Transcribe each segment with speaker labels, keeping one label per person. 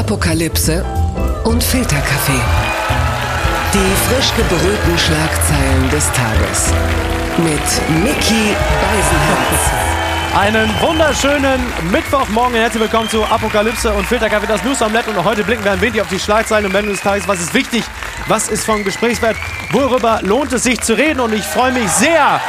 Speaker 1: Apokalypse und Filterkaffee. Die frisch gebrühten Schlagzeilen des Tages. Mit Mickey Beisenherz.
Speaker 2: Einen wunderschönen Mittwochmorgen. Herzlich willkommen zu Apokalypse und Filterkaffee, das News Omelette. Und heute blicken wir ein wenig auf die Schlagzeilen und Meldungen des Tages. Was ist wichtig? Was ist von Gesprächswert? Worüber lohnt es sich zu reden? Und ich freue mich sehr,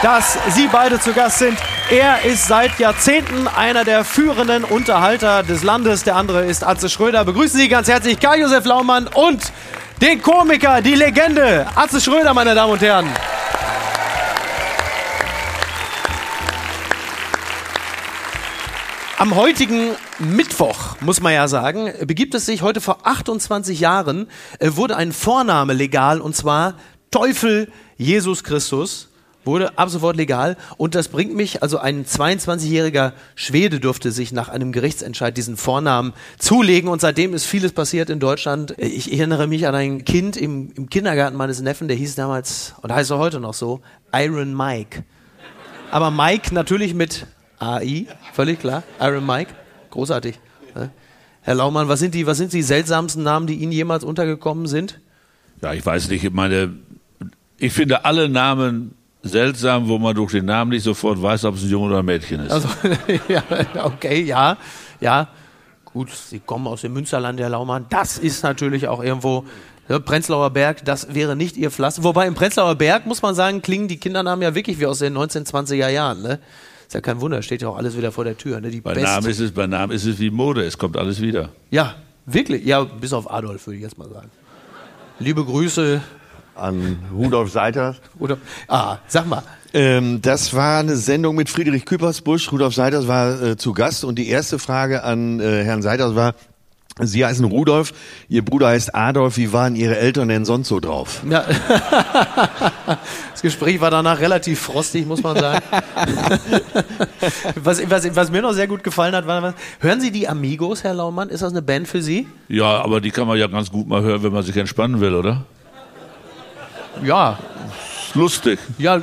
Speaker 2: dass Sie beide zu Gast sind. Er ist seit Jahrzehnten einer der führenden Unterhalter des Landes. Der andere ist Atze Schröder. Begrüßen Sie ganz herzlich Karl-Josef Laumann und den Komiker, die Legende, Atze Schröder, meine Damen und Herren. Am heutigen Mittwoch, muss man ja sagen, begibt es sich heute vor 28 Jahren, äh, wurde ein Vorname legal und zwar Teufel Jesus Christus wurde ab sofort legal und das bringt mich, also ein 22-jähriger Schwede durfte sich nach einem Gerichtsentscheid diesen Vornamen zulegen und seitdem ist vieles passiert in Deutschland. Ich erinnere mich an ein Kind im, im Kindergarten meines Neffen, der hieß damals, und heißt er heute noch so, Iron Mike. Aber Mike natürlich mit AI, völlig klar, Iron Mike, großartig. Ne? Herr Laumann, was sind die, was sind die seltsamsten Namen, die Ihnen jemals untergekommen sind?
Speaker 3: Ja, ich weiß nicht, ich meine, ich finde alle Namen seltsam, wo man durch den Namen nicht sofort weiß, ob es ein Junge oder ein Mädchen ist.
Speaker 2: Also, ja, okay, ja, ja. Gut, Sie kommen aus dem Münsterland, Herr Laumann. Das ist natürlich auch irgendwo ja, Prenzlauer Berg, das wäre nicht Ihr Pflaster. Wobei im Prenzlauer Berg, muss man sagen, klingen die Kindernamen ja wirklich wie aus den 1920er Jahren. Ne? Ist ja kein Wunder, steht ja auch alles wieder vor der Tür. Ne? Die
Speaker 3: bei,
Speaker 2: Best-
Speaker 3: Namen ist es, bei Namen ist es wie Mode, es kommt alles wieder.
Speaker 2: Ja, wirklich. Ja, bis auf Adolf, würde ich jetzt mal sagen. Liebe Grüße.
Speaker 4: An Rudolf Seiter.
Speaker 2: Oder, ah, sag mal.
Speaker 4: Ähm, das war eine Sendung mit Friedrich Küppersbusch. Rudolf Seiters war äh, zu Gast und die erste Frage an äh, Herrn Seiters war, Sie heißen Rudolf, Ihr Bruder heißt Adolf, wie waren Ihre Eltern denn sonst so drauf?
Speaker 2: Ja. Das Gespräch war danach relativ frostig, muss man sagen. Was, was, was mir noch sehr gut gefallen hat, war, was- hören Sie die Amigos, Herr Laumann? Ist das eine Band für Sie?
Speaker 3: Ja, aber die kann man ja ganz gut mal hören, wenn man sich entspannen will, oder?
Speaker 2: Ja,
Speaker 3: lustig.
Speaker 2: ja,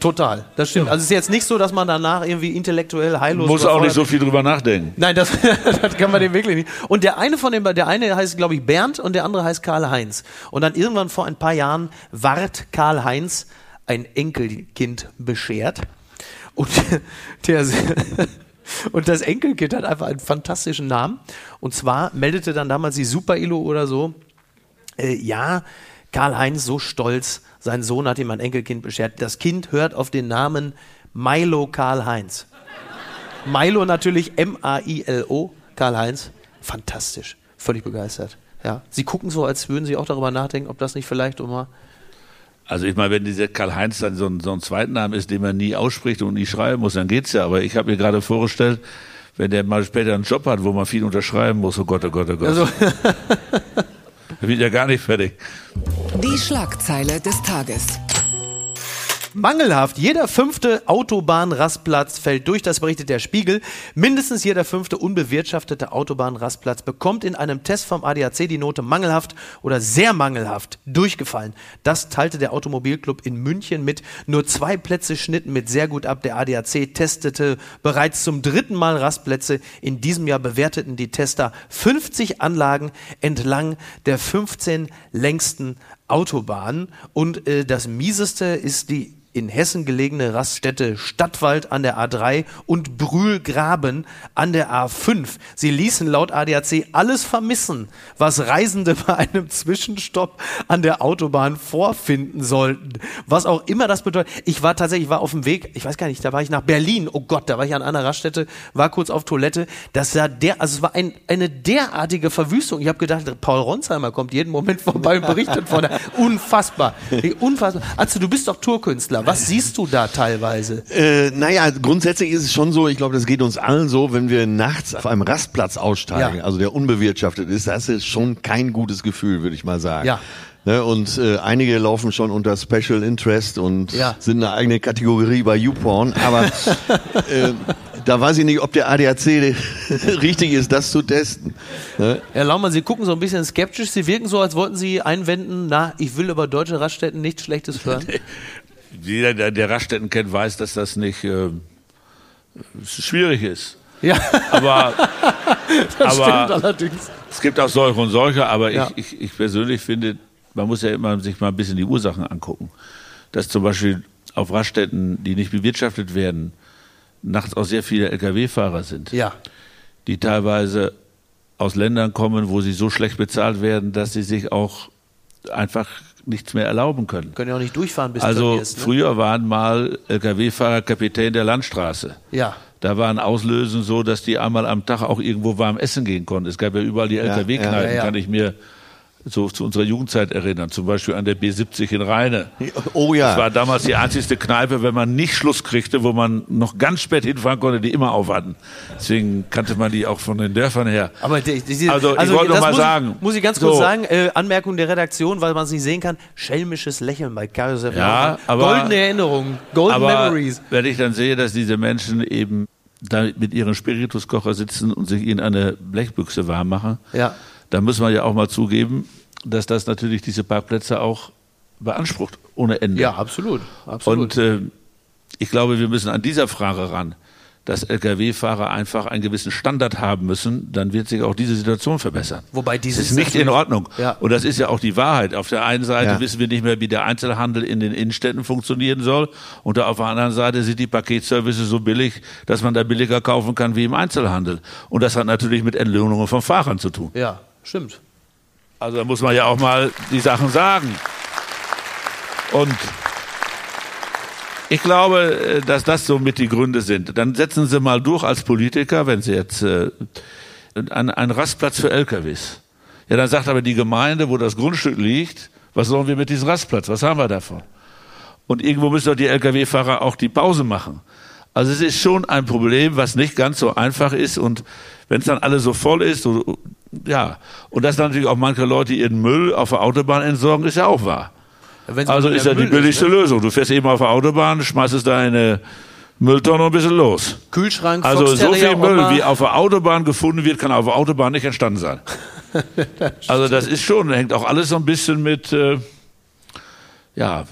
Speaker 2: total. Das stimmt. Also es ist jetzt nicht so, dass man danach irgendwie intellektuell heillos
Speaker 3: Muss auch nicht so viel drüber nachdenken.
Speaker 2: Nein, das, das kann man dem wirklich nicht. Und der eine von den, der eine heißt, glaube ich, Bernd und der andere heißt Karl-Heinz. Und dann irgendwann vor ein paar Jahren ward Karl-Heinz ein Enkelkind beschert. Und der, und das Enkelkind hat einfach einen fantastischen Namen. Und zwar meldete dann damals die Super-Ilo oder so, äh, ja, Karl-Heinz so stolz, sein Sohn hat ihm ein Enkelkind beschert. Das Kind hört auf den Namen Milo Karl-Heinz. Milo natürlich M-A-I-L-O, Karl-Heinz. Fantastisch. Völlig begeistert. Ja. Sie gucken so, als würden Sie auch darüber nachdenken, ob das nicht vielleicht immer.
Speaker 3: Also ich meine, wenn dieser Karl-Heinz dann so ein, so ein Zweitnamen ist, den man nie ausspricht und nie schreiben muss, dann geht's ja. Aber ich habe mir gerade vorgestellt, wenn der mal später einen Job hat, wo man viel unterschreiben muss, oh Gott, oh Gott, oh Gott.
Speaker 2: Also,
Speaker 3: bin ich ja gar nicht fertig.
Speaker 1: Die Schlagzeile des Tages.
Speaker 2: Mangelhaft. Jeder fünfte Autobahnrastplatz fällt durch, das berichtet der Spiegel. Mindestens jeder fünfte unbewirtschaftete Autobahnrastplatz bekommt in einem Test vom ADAC die Note mangelhaft oder sehr mangelhaft durchgefallen. Das teilte der Automobilclub in München mit. Nur zwei Plätze schnitten mit sehr gut ab. Der ADAC testete bereits zum dritten Mal Rastplätze. In diesem Jahr bewerteten die Tester 50 Anlagen entlang der 15 längsten Autobahnen. Und äh, das mieseste ist die in Hessen gelegene Raststätte Stadtwald an der A3 und Brühlgraben an der A5. Sie ließen laut ADAC alles vermissen, was Reisende bei einem Zwischenstopp an der Autobahn vorfinden sollten. Was auch immer das bedeutet. Ich war tatsächlich, ich war auf dem Weg, ich weiß gar nicht, da war ich nach Berlin. Oh Gott, da war ich an einer Raststätte, war kurz auf Toilette. Das war der, also es war ein, eine derartige Verwüstung. Ich habe gedacht, Paul Ronsheimer kommt jeden Moment vorbei und berichtet von der. Unfassbar. Unfassbar. Also du bist doch Tourkünstler. Was siehst du da teilweise?
Speaker 4: Äh, naja, grundsätzlich ist es schon so, ich glaube, das geht uns allen so, wenn wir nachts auf einem Rastplatz aussteigen,
Speaker 2: Ja.
Speaker 4: also der unbewirtschaftet ist, das ist schon kein gutes Gefühl, würde ich mal sagen.
Speaker 2: Ja.
Speaker 4: Ne, und äh, einige laufen schon unter Special Interest und
Speaker 2: Ja.
Speaker 4: sind eine eigene Kategorie bei YouPorn, aber äh, da weiß ich nicht, ob der ADAC richtig ist, das zu testen. Ne?
Speaker 2: Herr Laumann, Sie gucken so ein bisschen skeptisch. Sie wirken so, als wollten Sie einwenden, na, ich will über deutsche Raststätten nichts Schlechtes hören.
Speaker 3: Jeder, der, der Raststätten kennt, weiß, dass das nicht äh, schwierig ist.
Speaker 2: Ja,
Speaker 3: Aber,
Speaker 2: das
Speaker 3: aber
Speaker 2: stimmt allerdings.
Speaker 3: es gibt auch solche und solche, aber
Speaker 2: Ja.
Speaker 3: ich, ich, ich persönlich finde, man muss ja immer sich mal ein bisschen die Ursachen angucken. Dass zum Beispiel auf Raststätten, die nicht bewirtschaftet werden, nachts auch sehr viele Lkw-Fahrer sind,
Speaker 2: Ja,
Speaker 3: die teilweise aus Ländern kommen, wo sie so schlecht bezahlt werden, dass sie sich auch einfach nichts mehr erlauben können.
Speaker 2: können ja auch nicht durchfahren bis
Speaker 3: Also
Speaker 2: ist, ne?
Speaker 3: früher waren mal Lkw-Fahrer Kapitän der Landstraße.
Speaker 2: Ja,
Speaker 3: Da waren Auslösen so, dass die einmal am Tag auch irgendwo warm essen gehen konnten. Es gab ja überall die LKW-Kneipen,
Speaker 2: ja, ja.
Speaker 3: kann ich mir so zu unserer Jugendzeit erinnern. Zum Beispiel an der B70 in Rheine.
Speaker 4: Oh
Speaker 3: Das war
Speaker 4: ja.
Speaker 3: damals die einzigste Kneipe, wenn man nicht Schluss kriegte, wo man noch ganz spät hinfahren konnte, die immer auf hatten. Deswegen kannte man die auch von den Dörfern her.
Speaker 2: aber die, die,
Speaker 3: Also, ich wollte
Speaker 2: das
Speaker 3: noch mal
Speaker 2: muss,
Speaker 3: sagen,
Speaker 2: Muss ich ganz
Speaker 3: so.
Speaker 2: kurz sagen, äh, Anmerkung der Redaktion, weil man es nicht sehen kann, schelmisches Lächeln bei Josef
Speaker 3: Ja, aber-
Speaker 2: Goldene Erinnerungen, Golden
Speaker 3: Aber
Speaker 2: Memories.
Speaker 3: wenn ich dann sehe, dass diese Menschen eben da mit ihren Spirituskocher sitzen und sich in eine Blechbüchse warm machen,
Speaker 2: Ja.
Speaker 3: Dann muss man ja auch mal zugeben, dass das natürlich diese Parkplätze auch beansprucht ohne Ende.
Speaker 2: Ja, absolut. absolut.
Speaker 3: Und äh, ich glaube, wir müssen an dieser Frage ran, dass Lkw-Fahrer einfach einen gewissen Standard haben müssen, dann wird sich auch diese Situation verbessern.
Speaker 2: Wobei
Speaker 3: Das
Speaker 2: dieses
Speaker 3: ist nicht in Ordnung.
Speaker 2: Ja.
Speaker 3: Und das ist ja auch die Wahrheit. Auf der einen Seite
Speaker 4: Ja.
Speaker 3: wissen wir nicht mehr, wie der Einzelhandel in den Innenstädten funktionieren soll. Und auf der anderen Seite sind die Paketservices so billig, dass man da billiger kaufen kann wie im Einzelhandel. Und das hat natürlich mit Entlohnungen von Fahrern zu tun.
Speaker 2: Ja, stimmt.
Speaker 3: Also da muss man ja auch mal die Sachen sagen. Und ich glaube, äh, dass das so mit die Gründe sind. Dann setzen Sie mal durch als Politiker, wenn Sie jetzt äh, einen, einen Rastplatz für LKWs. Ja, dann sagt aber die Gemeinde, wo das Grundstück liegt, was sollen wir mit diesem Rastplatz? Was haben wir davon? Und irgendwo müssen doch die Lkw-Fahrer auch die Pause machen. Also es ist schon ein Problem, was nicht ganz so einfach ist. Und wenn es dann alles so voll ist, so, ja, und dass natürlich auch manche Leute ihren Müll auf der Autobahn entsorgen, ist ja auch wahr. Also ist ja die
Speaker 2: Müll
Speaker 3: billigste
Speaker 2: ne?
Speaker 3: Lösung. Du fährst eben auf der Autobahn, schmeißt es da in eine Mülltonne und bist los.
Speaker 2: Kühlschrank,
Speaker 3: Also so viel Müll, wie auf der Autobahn gefunden wird, kann auf der Autobahn nicht entstanden sein. also das ist schon, hängt auch alles so ein bisschen mit, äh, ja,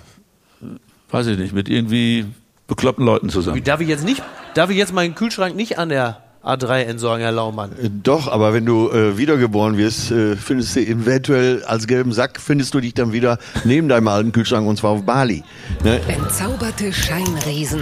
Speaker 3: weiß ich nicht, mit irgendwie bekloppten Leuten
Speaker 2: Wie,
Speaker 3: zusammen.
Speaker 2: Darf ich jetzt nicht, darf ich jetzt meinen Kühlschrank nicht an der A3 entsorgen, Herr Laumann?
Speaker 4: Äh, Doch, aber wenn du äh, wiedergeboren wirst, äh, findest du eventuell als gelben Sack, findest du dich dann wieder neben deinem alten Kühlschrank und zwar auf Bali. Ne?
Speaker 1: Entzauberte Scheinriesen.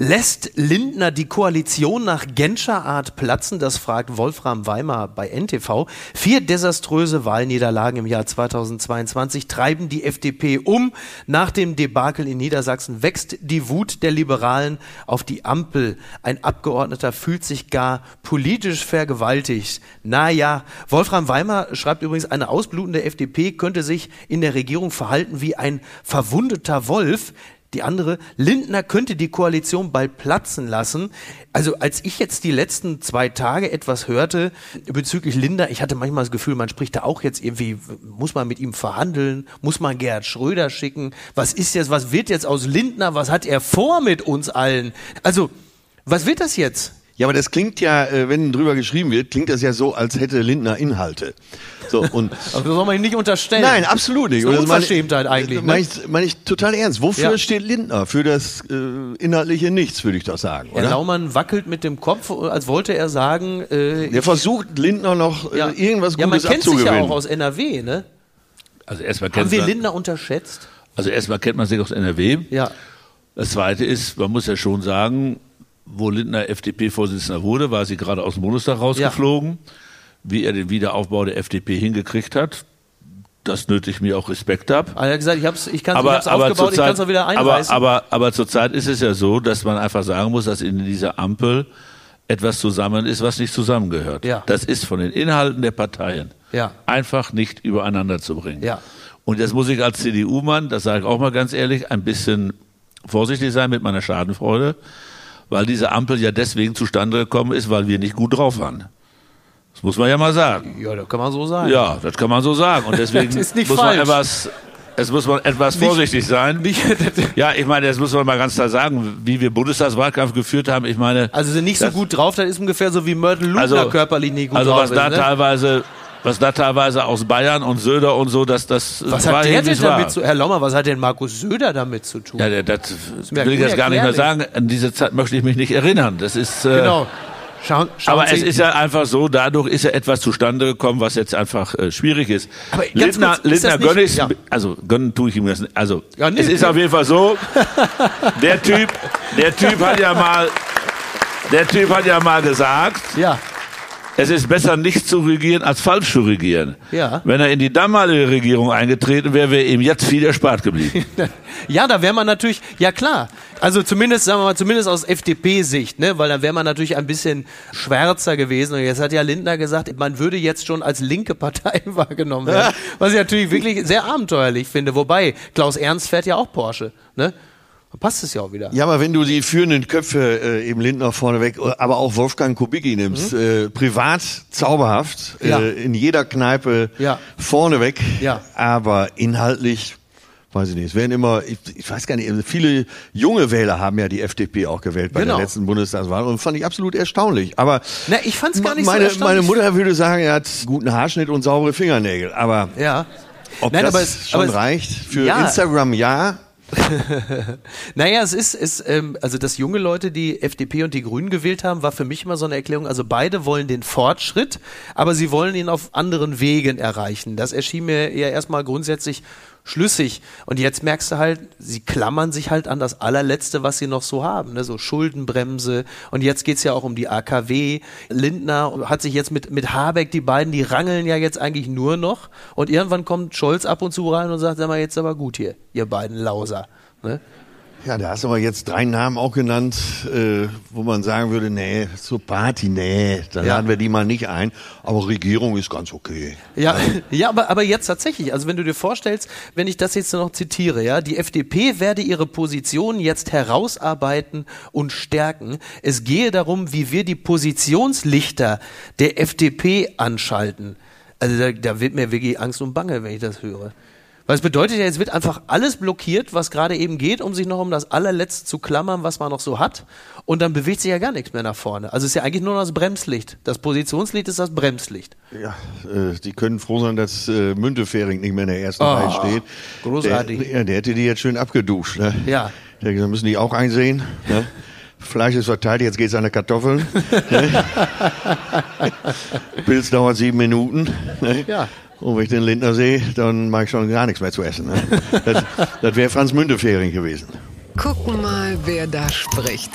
Speaker 2: Lässt Lindner die Koalition nach Genscher Art platzen? Das fragt Wolfram Weimar bei NTV. Vier desaströse Wahlniederlagen im Jahr 2022 treiben die FDP um. Nach dem Debakel in Niedersachsen wächst die Wut der Liberalen auf die Ampel. Ein Abgeordneter fühlt sich gar politisch vergewaltigt. Naja, Wolfram Weimar schreibt übrigens, eine ausblutende FDP könnte sich in der Regierung verhalten wie ein verwundeter Wolf. Die andere, Lindner könnte die Koalition bald platzen lassen. Also als ich jetzt die letzten zwei Tage etwas hörte bezüglich Lindner, ich hatte manchmal das Gefühl, man spricht da auch jetzt irgendwie, muss man mit ihm verhandeln, muss man Gerhard Schröder schicken, was ist jetzt, was wird jetzt aus Lindner, was hat er vor mit uns allen? Also, was wird das jetzt?
Speaker 4: Ja, aber das klingt ja, äh, wenn drüber geschrieben wird, klingt das ja so, als hätte Lindner Inhalte. So, und
Speaker 2: Also, das soll man ihm nicht unterstellen.
Speaker 4: Nein, absolut nicht.
Speaker 2: Das ist eine
Speaker 4: Und meine-
Speaker 2: Unverschämtheit eigentlich, ne?
Speaker 4: Meine ich, meine ich total ernst. Wofür
Speaker 2: Ja.
Speaker 4: steht Lindner? Für das äh, inhaltliche Nichts, würde ich doch sagen.
Speaker 2: Herr
Speaker 4: Oder?
Speaker 2: Laumann wackelt mit dem Kopf, als wollte er sagen, äh,
Speaker 4: Der versucht Lindner noch äh,
Speaker 2: ja,
Speaker 4: irgendwas
Speaker 2: ja, man
Speaker 4: Gutes
Speaker 2: kennt sich ja
Speaker 4: abzugewinnen.
Speaker 2: auch aus NRW, ne?
Speaker 3: Also erstmal
Speaker 2: Haben
Speaker 3: kennt,
Speaker 2: wir
Speaker 3: man,
Speaker 2: Lindner unterschätzt?
Speaker 3: also erstmal kennt man sich aus NRW.
Speaker 2: Ja.
Speaker 3: Das Zweite ist, man muss ja schon sagen, wo Lindner FDP-Vorsitzender wurde, war sie gerade aus dem Bundestag rausgeflogen. Wie er den Wiederaufbau der FDP hingekriegt hat, das nötigt mir auch Respekt ab.
Speaker 2: Er hat gesagt, ich hab's, ich kann's, ich
Speaker 3: aber,
Speaker 2: hab's
Speaker 3: aber
Speaker 2: aufgebaut, ich kann es auch wieder
Speaker 3: aber,
Speaker 2: einreißen.
Speaker 3: aber, aber zurzeit ist es ja so, dass man einfach sagen muss, dass in dieser Ampel etwas zusammen ist, was nicht zusammengehört.
Speaker 2: Ja.
Speaker 3: Das ist von den Inhalten der Parteien
Speaker 2: Ja.
Speaker 3: einfach nicht übereinander zu bringen.
Speaker 2: Ja.
Speaker 3: Und jetzt muss ich als CDU-Mann, das sage ich auch mal ganz ehrlich, ein bisschen vorsichtig sein mit meiner Schadenfreude, weil diese Ampel ja deswegen zustande gekommen ist, weil wir nicht gut drauf waren. Das muss man ja mal sagen.
Speaker 2: ja, das kann man so sagen.
Speaker 3: Ja, das kann man so sagen. Und deswegen muss
Speaker 2: falsch.
Speaker 3: man etwas, es muss man etwas vorsichtig sein.
Speaker 2: Nicht,
Speaker 3: Ja, ich meine, das muss man mal ganz klar sagen, wie wir Bundestagswahlkampf geführt haben. Ich meine,
Speaker 2: also sind nicht so gut drauf, das ist ungefähr so wie Mörtel Lugner
Speaker 3: Also-
Speaker 2: körperlich nicht gut
Speaker 3: also
Speaker 2: drauf
Speaker 3: was
Speaker 2: ist.
Speaker 3: da
Speaker 2: ne?
Speaker 3: teilweise, was da teilweise aus Bayern und Söder und so, dass das
Speaker 2: Was
Speaker 3: war
Speaker 2: hat der denn damit zu, Herr Lommer, was hat denn Markus Söder damit zu tun?
Speaker 3: Ja, der- das
Speaker 2: mir
Speaker 3: will ich jetzt gar nicht mehr sagen. An diese Zeit möchte ich mich nicht erinnern. Das ist, äh,
Speaker 2: Genau. Schauen, schauen
Speaker 3: aber
Speaker 2: Sie,
Speaker 3: es ist ja einfach so, dadurch ist ja etwas zustande gekommen, was jetzt einfach äh, schwierig ist.
Speaker 2: Aber
Speaker 3: Lindner,
Speaker 2: kurz, ist das
Speaker 3: Lindner gönne
Speaker 2: nicht-
Speaker 3: ich,
Speaker 2: ja.
Speaker 3: also gönnen tue ich ihm das nicht. Also
Speaker 2: Ja, nee,
Speaker 3: es ist
Speaker 2: nee.
Speaker 3: auf jeden Fall so, der Typ, der Typ hat ja mal, der Typ hat ja mal gesagt,
Speaker 2: ja.
Speaker 3: Es ist besser nicht zu regieren als falsch zu regieren.
Speaker 2: Ja.
Speaker 3: Wenn er in die damalige Regierung eingetreten wäre, wäre ihm jetzt viel erspart geblieben.
Speaker 2: Ja, da wäre man natürlich, ja klar, also zumindest, sagen wir mal, zumindest aus FDP-Sicht, ne, weil dann wäre man natürlich ein bisschen schwärzer gewesen. Und jetzt hat ja Lindner gesagt, man würde jetzt schon als linke Partei wahrgenommen werden. Was ich natürlich wirklich sehr abenteuerlich finde. Wobei, Klaus Ernst fährt ja auch Porsche, ne? Da passt es ja auch wieder.
Speaker 4: Ja, aber wenn du die führenden Köpfe, äh, eben Lindner vorneweg, aber auch Wolfgang Kubicki nimmst, äh, privat zauberhaft,
Speaker 2: Mhm. Ja.
Speaker 4: äh, in jeder Kneipe
Speaker 2: Ja.
Speaker 4: vorneweg,
Speaker 2: Ja.
Speaker 4: aber inhaltlich, weiß ich nicht, es werden immer, ich, ich weiß gar nicht, viele junge Wähler haben ja die FDP auch gewählt bei
Speaker 2: Genau.
Speaker 4: der letzten Bundestagswahl und fand ich absolut erstaunlich. Aber
Speaker 2: Na, ich fand's gar nicht so
Speaker 4: meine,
Speaker 2: erstaunlich.
Speaker 4: meine Mutter würde sagen, er hat guten Haarschnitt und saubere Fingernägel, aber
Speaker 2: Ja.
Speaker 4: ob
Speaker 2: Nein,
Speaker 4: das
Speaker 2: aber es-
Speaker 4: schon
Speaker 2: aber
Speaker 4: reicht für
Speaker 2: Ja.
Speaker 4: Instagram, ja.
Speaker 2: Naja, es ist, es, ähm, also dass junge Leute die FDP und die Grünen gewählt haben, war für mich immer so eine Erklärung. Also beide wollen den Fortschritt, aber sie wollen ihn auf anderen Wegen erreichen. Das erschien mir ja erstmal grundsätzlich schlüssig. Und jetzt merkst du halt, sie klammern sich halt an das allerletzte, was sie noch so haben. Ne? So Schuldenbremse. Und jetzt geht's ja auch um die AKW. Lindner hat sich jetzt mit, mit Habeck, die beiden, die rangeln ja jetzt eigentlich nur noch. Und irgendwann kommt Scholz ab und zu rein und sagt, sag mal, jetzt aber gut hier, ihr beiden Lauser. Ne?
Speaker 4: Ja, da hast du aber jetzt drei Namen auch genannt, äh, wo man sagen würde, nee, zur Party, nee, da
Speaker 2: Ja.
Speaker 4: laden wir die mal nicht ein. Aber Regierung ist ganz okay.
Speaker 2: Ja, ja aber, aber jetzt tatsächlich, also wenn du dir vorstellst, wenn ich das jetzt noch zitiere, ja, die FDP werde ihre Position jetzt herausarbeiten und stärken. Es gehe darum, wie wir die Positionslichter der FDP anschalten. Also da, da wird mir wirklich Angst und Bange, wenn ich das höre. Weil es bedeutet ja, jetzt wird einfach alles blockiert, was gerade eben geht, um sich noch um das allerletzte zu klammern, was man noch so hat. Und dann bewegt sich ja gar nichts mehr nach vorne. Also es ist ja eigentlich nur noch das Bremslicht. Das Positionslicht ist das Bremslicht.
Speaker 4: Ja, äh, die können froh sein, dass äh, Müntefering nicht mehr in der ersten
Speaker 2: Oh,
Speaker 4: Reihe steht.
Speaker 2: großartig.
Speaker 4: Der, ja, der hätte die jetzt schön abgeduscht. Ne?
Speaker 2: Ja.
Speaker 4: Der gesagt, müssen die auch einsehen. Ne? Fleisch ist verteilt, jetzt geht's an die Kartoffeln. ne? Pilz dauert sieben Minuten. Ne?
Speaker 2: Ja.
Speaker 4: Und wenn ich den Lindner sehe, dann mag ich schon gar nichts mehr zu essen. Ne? Das, das wäre Franz Müntefering gewesen.
Speaker 1: Gucken mal, wer da spricht.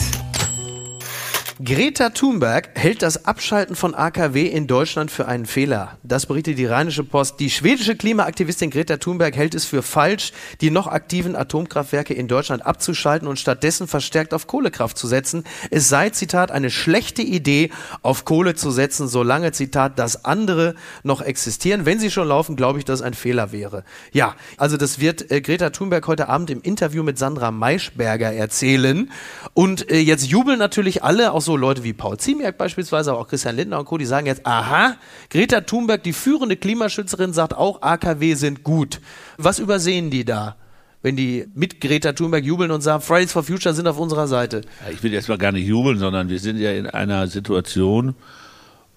Speaker 2: Greta Thunberg hält das Abschalten von AKW in Deutschland für einen Fehler. Das berichtet die Rheinische Post. Die schwedische Klimaaktivistin Greta Thunberg hält es für falsch, die noch aktiven Atomkraftwerke in Deutschland abzuschalten und stattdessen verstärkt auf Kohlekraft zu setzen. Es sei, Zitat, eine schlechte Idee, auf Kohle zu setzen, solange, Zitat, das andere noch existieren. Wenn sie schon laufen, glaube ich, dass ein Fehler wäre. Ja, also das wird äh, Greta Thunberg heute Abend im Interview mit Sandra Maischberger erzählen. Und äh, jetzt jubeln natürlich alle, auch so Leute wie Paul Ziemiak beispielsweise, aber auch Christian Lindner und Co., die sagen jetzt, aha, Greta Thunberg, die führende Klimaschützerin, sagt auch, AKW sind gut. Was übersehen die da? Wenn die mit Greta Thunberg jubeln und sagen, Fridays for Future sind auf unserer Seite.
Speaker 3: Ich will jetzt mal gar nicht jubeln, sondern wir sind ja in einer Situation,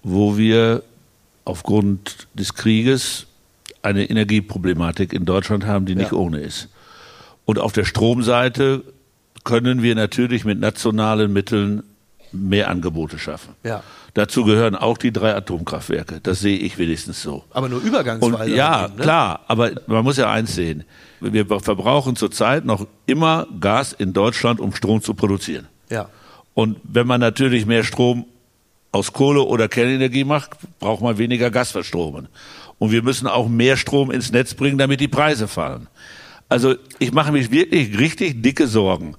Speaker 3: wo wir aufgrund des Krieges eine Energieproblematik in Deutschland haben, die nicht
Speaker 2: Ja.
Speaker 3: ohne ist. Und auf der Stromseite können wir natürlich mit nationalen Mitteln mehr Angebote schaffen.
Speaker 2: Ja.
Speaker 3: Dazu gehören auch die drei Atomkraftwerke. Das sehe ich wenigstens so.
Speaker 2: Aber nur
Speaker 3: Und
Speaker 2: übergangsweise.
Speaker 3: ja,
Speaker 2: eben, ne?
Speaker 3: klar, aber man muss ja eins sehen. Wir verbrauchen zurzeit noch immer Gas in Deutschland, um Strom zu produzieren.
Speaker 2: Ja.
Speaker 3: Und wenn man natürlich mehr Strom aus Kohle oder Kernenergie macht, braucht man weniger Gas verstromen. Und wir müssen auch mehr Strom ins Netz bringen, damit die Preise fallen. Also ich mache mich wirklich richtig dicke Sorgen,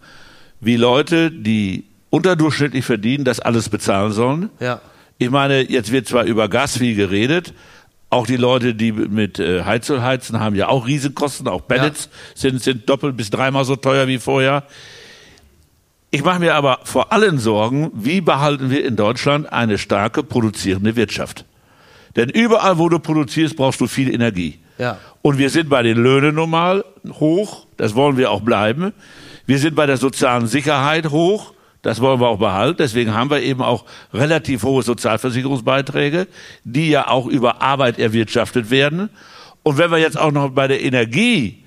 Speaker 3: wie Leute, die unterdurchschnittlich verdienen, das alles bezahlen sollen.
Speaker 2: Ja.
Speaker 3: Ich meine, jetzt wird zwar über Gas viel geredet, auch die Leute, die mit äh, Heizöl heizen, haben ja auch Riesenkosten, auch Pellets sind, sind doppelt bis dreimal so teuer wie vorher. Ich mache mir aber vor allem Sorgen, wie behalten wir in Deutschland eine starke produzierende Wirtschaft? Denn überall, wo du produzierst, brauchst du viel Energie.
Speaker 2: Ja.
Speaker 3: Und wir sind bei den Löhnen normal hoch, das wollen wir auch bleiben. Wir sind bei der sozialen Sicherheit hoch, Das wollen wir auch behalten. Deswegen haben wir eben auch relativ hohe Sozialversicherungsbeiträge, die ja auch über Arbeit erwirtschaftet werden. Und wenn wir jetzt auch noch bei der Energie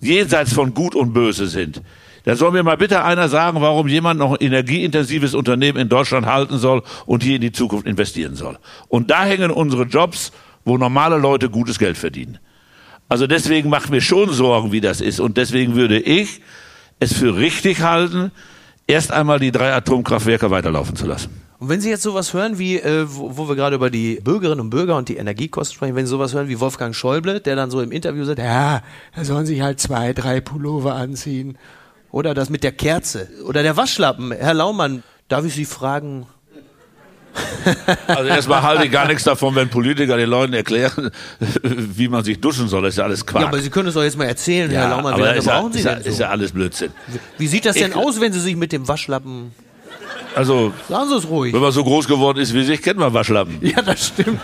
Speaker 3: jenseits von Gut und Böse sind, dann soll mir mal bitte einer sagen, warum jemand noch ein energieintensives Unternehmen in Deutschland halten soll und hier in die Zukunft investieren soll. Und da hängen unsere Jobs, wo normale Leute gutes Geld verdienen. Also deswegen macht mir schon Sorgen, wie das ist. Und deswegen würde ich es für richtig halten, erst einmal die drei Atomkraftwerke weiterlaufen zu lassen.
Speaker 2: Und wenn Sie jetzt sowas hören wie, äh, wo, wo wir gerade über die Bürgerinnen und Bürger und die Energiekosten sprechen, wenn Sie sowas hören wie Wolfgang Schäuble, der dann so im Interview sagt, ja, da sollen sich halt zwei, drei Pullover anziehen. Oder das mit der Kerze. Oder der Waschlappen. Herr Laumann, darf ich Sie fragen,
Speaker 3: Also erstmal halte ich gar nichts davon, wenn Politiker den Leuten erklären, wie man sich duschen soll. Das ist ja alles Quark.
Speaker 2: Ja, aber Sie können es doch jetzt mal erzählen,
Speaker 3: Ja,
Speaker 2: Herr Laumann, wie lange
Speaker 3: ist ja,
Speaker 2: brauchen Sie
Speaker 3: ist, ja,
Speaker 2: denn so?
Speaker 3: ist ja alles Blödsinn.
Speaker 2: Wie sieht das denn
Speaker 3: Ich-
Speaker 2: aus, wenn Sie sich mit dem Waschlappen...
Speaker 3: Also,
Speaker 2: Sagen Sie es ruhig.
Speaker 3: wenn man so groß geworden ist wie sich, kennt man Waschlappen.
Speaker 2: Ja, das stimmt.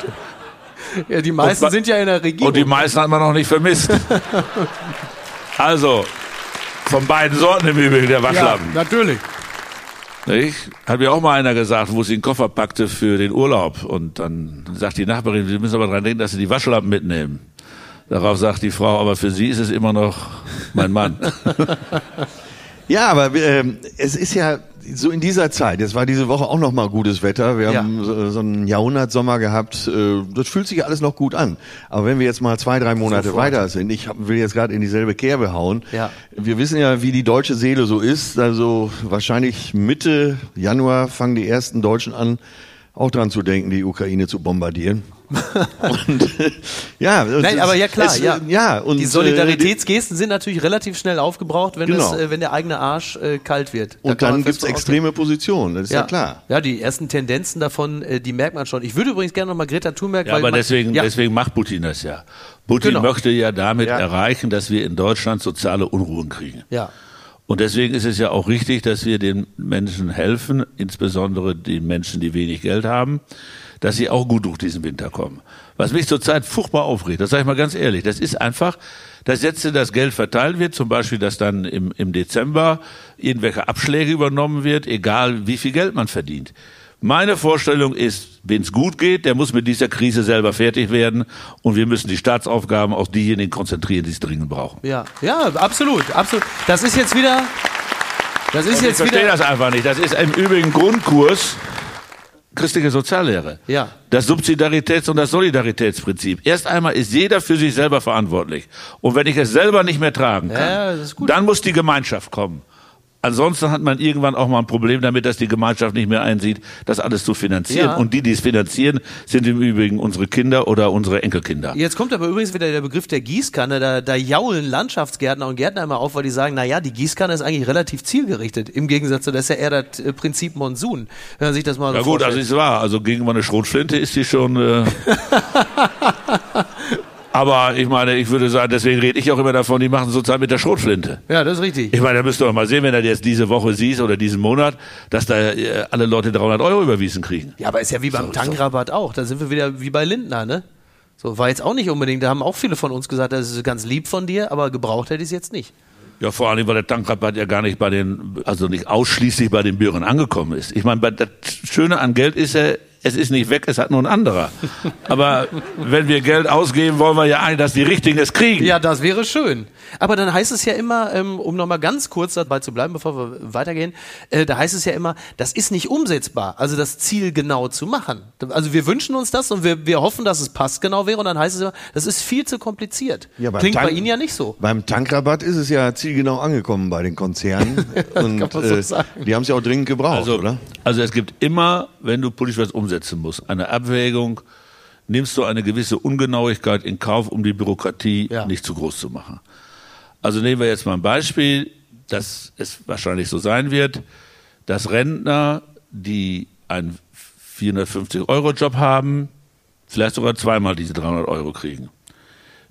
Speaker 2: Ja, die meisten
Speaker 3: Und-
Speaker 2: sind ja in der Regierung.
Speaker 3: Und die meisten hat man noch nicht vermisst. Also, von beiden Sorten im Übrigen, der
Speaker 2: ja,
Speaker 3: Waschlappen.
Speaker 2: natürlich.
Speaker 3: Nicht? Hat mir auch mal einer gesagt, wo sie den Koffer packte für den Urlaub. Und dann sagt die Nachbarin, Sie müssen aber dran denken, dass Sie die Waschlappen mitnehmen. Darauf sagt die Frau, aber für Sie ist es immer noch mein Mann.
Speaker 4: Ja, aber ähm, es ist ja so in dieser Zeit, jetzt war diese Woche auch noch mal gutes Wetter, wir
Speaker 2: Ja.
Speaker 4: haben so, so einen Jahrhundertsommer gehabt, äh, das fühlt sich alles noch gut an. Aber wenn wir jetzt mal zwei, drei Monate
Speaker 2: Sofort.
Speaker 4: weiter sind, ich will jetzt gerade in dieselbe Kerbe hauen,
Speaker 2: Ja.
Speaker 4: wir wissen ja, wie die deutsche Seele so ist, also wahrscheinlich Mitte Januar fangen die ersten Deutschen an, auch dran zu denken, die Ukraine zu bombardieren. Und, ja,
Speaker 2: Nein,
Speaker 4: es-
Speaker 2: aber ja klar,
Speaker 4: es,
Speaker 2: ja.
Speaker 4: ja und,
Speaker 2: die
Speaker 4: äh,
Speaker 2: Solidaritätsgesten sind natürlich relativ schnell aufgebraucht, wenn,
Speaker 4: Genau.
Speaker 2: es, äh, wenn der eigene Arsch äh, kalt wird. Da
Speaker 4: und dann
Speaker 2: von ausgehen.
Speaker 4: extreme Positionen, das ist ja, klar.
Speaker 2: Ja, die ersten Tendenzen davon, äh, die merkt man schon. Ich würde übrigens gerne nochmal Greta Thunberg,
Speaker 3: Ja,
Speaker 2: weil
Speaker 3: aber
Speaker 2: man,
Speaker 3: deswegen,
Speaker 2: ja,
Speaker 3: deswegen macht Putin das ja. Putin
Speaker 2: Genau.
Speaker 3: möchte ja damit
Speaker 4: Ja.
Speaker 3: erreichen, dass wir in Deutschland soziale Unruhen kriegen.
Speaker 2: ja.
Speaker 3: Und deswegen ist es ja auch richtig, dass wir den Menschen helfen, insbesondere den Menschen, die wenig Geld haben, dass sie auch gut durch diesen Winter kommen. Was mich zurzeit furchtbar aufregt, das sage ich mal ganz ehrlich, das ist einfach, dass jetzt das Geld verteilt wird, zum Beispiel, dass dann im, im Dezember irgendwelche Abschläge übernommen wird, egal wie viel Geld man verdient. Meine Vorstellung ist, wenn es gut geht, der muss mit dieser Krise selber fertig werden und wir müssen die Staatsaufgaben auf diejenigen konzentrieren, die es dringend brauchen.
Speaker 2: Ja, ja, absolut, absolut. Das ist jetzt wieder, das ist
Speaker 3: Und ich
Speaker 2: jetzt
Speaker 3: verstehe
Speaker 2: wieder,
Speaker 3: das einfach nicht. Das ist im Übrigen Grundkurs christliche Soziallehre.
Speaker 2: Ja.
Speaker 3: Das Subsidiaritäts- und das Solidaritätsprinzip. Erst einmal ist jeder für sich selber verantwortlich. Und wenn ich es selber nicht mehr tragen kann,
Speaker 2: Ja,
Speaker 3: dann muss die Gemeinschaft kommen. Ansonsten hat man irgendwann auch mal ein Problem damit, dass die Gemeinschaft nicht mehr einsieht, das alles zu finanzieren.
Speaker 2: Ja.
Speaker 3: Und die, die es finanzieren, sind im Übrigen unsere Kinder oder unsere Enkelkinder.
Speaker 2: Jetzt kommt aber übrigens wieder der Begriff der Gießkanne. Da, da jaulen Landschaftsgärtner und Gärtner immer auf, weil die sagen, na ja, die Gießkanne ist eigentlich relativ zielgerichtet. Im Gegensatz zu, das ist ja eher das Prinzip Monsun. Wenn man sich das mal
Speaker 3: Ja
Speaker 2: so
Speaker 3: gut, also
Speaker 2: vorstellt.
Speaker 3: ist wahr. Also gegen meine Schrotflinte ist die schon. Äh Aber ich meine, ich würde sagen, deswegen rede ich auch immer davon, die machen sozusagen mit der Schrotflinte.
Speaker 2: ja, das ist richtig.
Speaker 3: Ich meine, da müsst ihr doch mal sehen, wenn du jetzt diese Woche siehst oder diesen Monat, dass da äh, alle Leute 300 Euro überwiesen kriegen.
Speaker 2: Ja, aber ist ja wie beim Tankrabatt auch. Da sind wir wieder wie bei Lindner, ne? So, war jetzt auch nicht unbedingt, da haben auch viele von uns gesagt, das ist ganz lieb von dir, aber gebraucht hätte ich es jetzt nicht.
Speaker 3: Ja, vor allem, weil der Tankrabatt ja gar nicht bei den, also nicht ausschließlich bei den Bürgern angekommen ist. Ich meine, das Schöne an Geld ist ja, es ist nicht weg, es hat nur ein anderer. Aber wenn wir Geld ausgeben, wollen wir ja eigentlich, dass die Richtigen es kriegen.
Speaker 2: Ja, das wäre schön. Aber dann heißt es ja immer, ähm, um nochmal ganz kurz dabei zu bleiben, bevor wir weitergehen, äh, da heißt es ja immer, das ist nicht umsetzbar, also das Ziel genau zu machen. Also wir wünschen uns das und wir, wir hoffen, dass es passgenau wäre und dann heißt es immer, das ist viel zu kompliziert.
Speaker 4: Ja,
Speaker 2: Klingt bei
Speaker 4: Tank-
Speaker 2: Ihnen ja nicht so.
Speaker 4: Beim Tankrabatt ist es ja zielgenau angekommen bei den Konzernen. und
Speaker 2: kann man so
Speaker 4: äh,
Speaker 2: sagen.
Speaker 4: die haben es ja auch dringend gebraucht,
Speaker 3: Also,
Speaker 4: oder?
Speaker 3: also es gibt immer, wenn du politisch was umsetzen musst, eine Abwägung, nimmst du eine gewisse Ungenauigkeit in Kauf, um die Bürokratie
Speaker 2: Ja.
Speaker 3: nicht zu groß zu machen. Also nehmen wir jetzt mal ein Beispiel, dass es wahrscheinlich so sein wird, dass Rentner, die einen 450-Euro-Job haben, vielleicht sogar zweimal diese 300 Euro kriegen.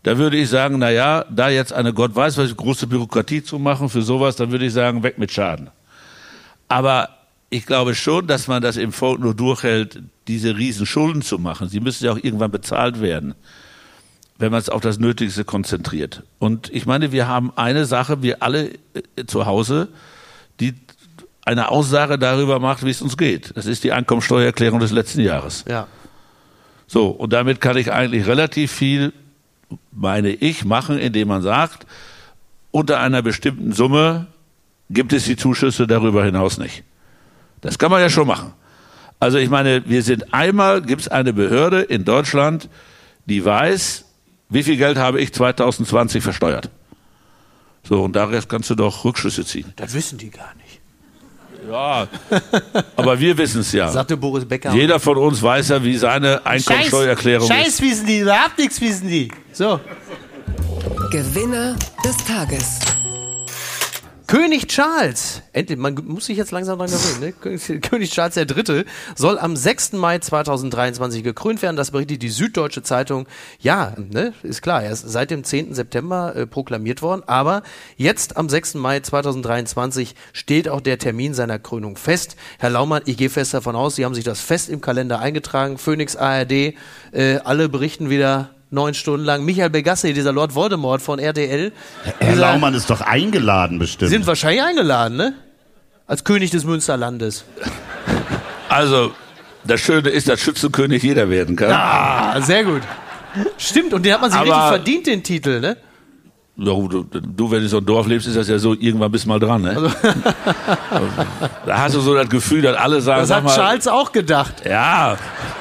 Speaker 3: Da würde ich sagen, na ja, da jetzt eine Gott weiß was große Bürokratie zu machen für sowas, dann würde ich sagen, weg mit Schaden. Aber ich glaube schon, dass man das im Volk nur durchhält, diese riesen Schulden zu machen. Sie müssen ja auch irgendwann bezahlt werden, wenn man es auf das Nötigste konzentriert. Und ich meine, wir haben eine Sache, wir alle äh, zu Hause, die eine Aussage darüber macht, wie es uns geht. Das ist die Einkommensteuererklärung des letzten Jahres.
Speaker 2: Ja.
Speaker 3: So, und damit kann ich eigentlich relativ viel, meine ich, machen, indem man sagt, unter einer bestimmten Summe gibt es die Zuschüsse darüber hinaus nicht. Das kann man ja schon machen. Also ich meine, wir sind einmal, gibt es eine Behörde in Deutschland, die weiß, wie viel Geld habe ich 2020 versteuert. So, und daraus kannst du doch Rückschlüsse ziehen.
Speaker 2: Das wissen die gar nicht.
Speaker 3: Ja, aber wir wissen es ja.
Speaker 2: Sagte Boris Becker.
Speaker 3: Jeder von uns weiß ja, wie seine Einkommensteuererklärung
Speaker 2: Scheiß
Speaker 3: ist.
Speaker 2: wissen die, überhaupt nichts wissen die. So.
Speaker 1: Gewinner des Tages.
Speaker 2: König Charles, endlich, man muss sich jetzt langsam dran gewöhnen, ne? König- Charles III. soll am 6. Mai 2023 gekrönt werden. Das berichtet die Süddeutsche Zeitung. Ja, ne, ist klar, er ist seit dem 10. September äh, proklamiert worden, aber jetzt am 6. Mai 2023 steht auch der Termin seiner Krönung fest. Herr Laumann, ich gehe fest davon aus, Sie haben sich das fest im Kalender eingetragen. Phoenix ARD, äh, alle berichten wieder neun Stunden lang. Michael Begasse, dieser Lord Voldemort von RTL.
Speaker 5: Herr
Speaker 2: dieser-
Speaker 5: Laumann ist doch eingeladen bestimmt.
Speaker 2: sind wahrscheinlich eingeladen, ne? Als König des Münsterlandes.
Speaker 3: Also, das Schöne ist, dass Schützenkönig jeder werden kann.
Speaker 2: Ah, sehr gut. Stimmt, und den hat man sich
Speaker 3: Aber-
Speaker 2: richtig verdient, den Titel, ne?
Speaker 3: Ja, Du, du, wenn du in so einem Dorf lebst, ist das ja so, irgendwann bist du mal dran. Ne? da hast du so das Gefühl, dass alle sagen,
Speaker 2: Das
Speaker 3: sag
Speaker 2: hat
Speaker 3: mal,
Speaker 2: Charles auch gedacht.
Speaker 3: ja,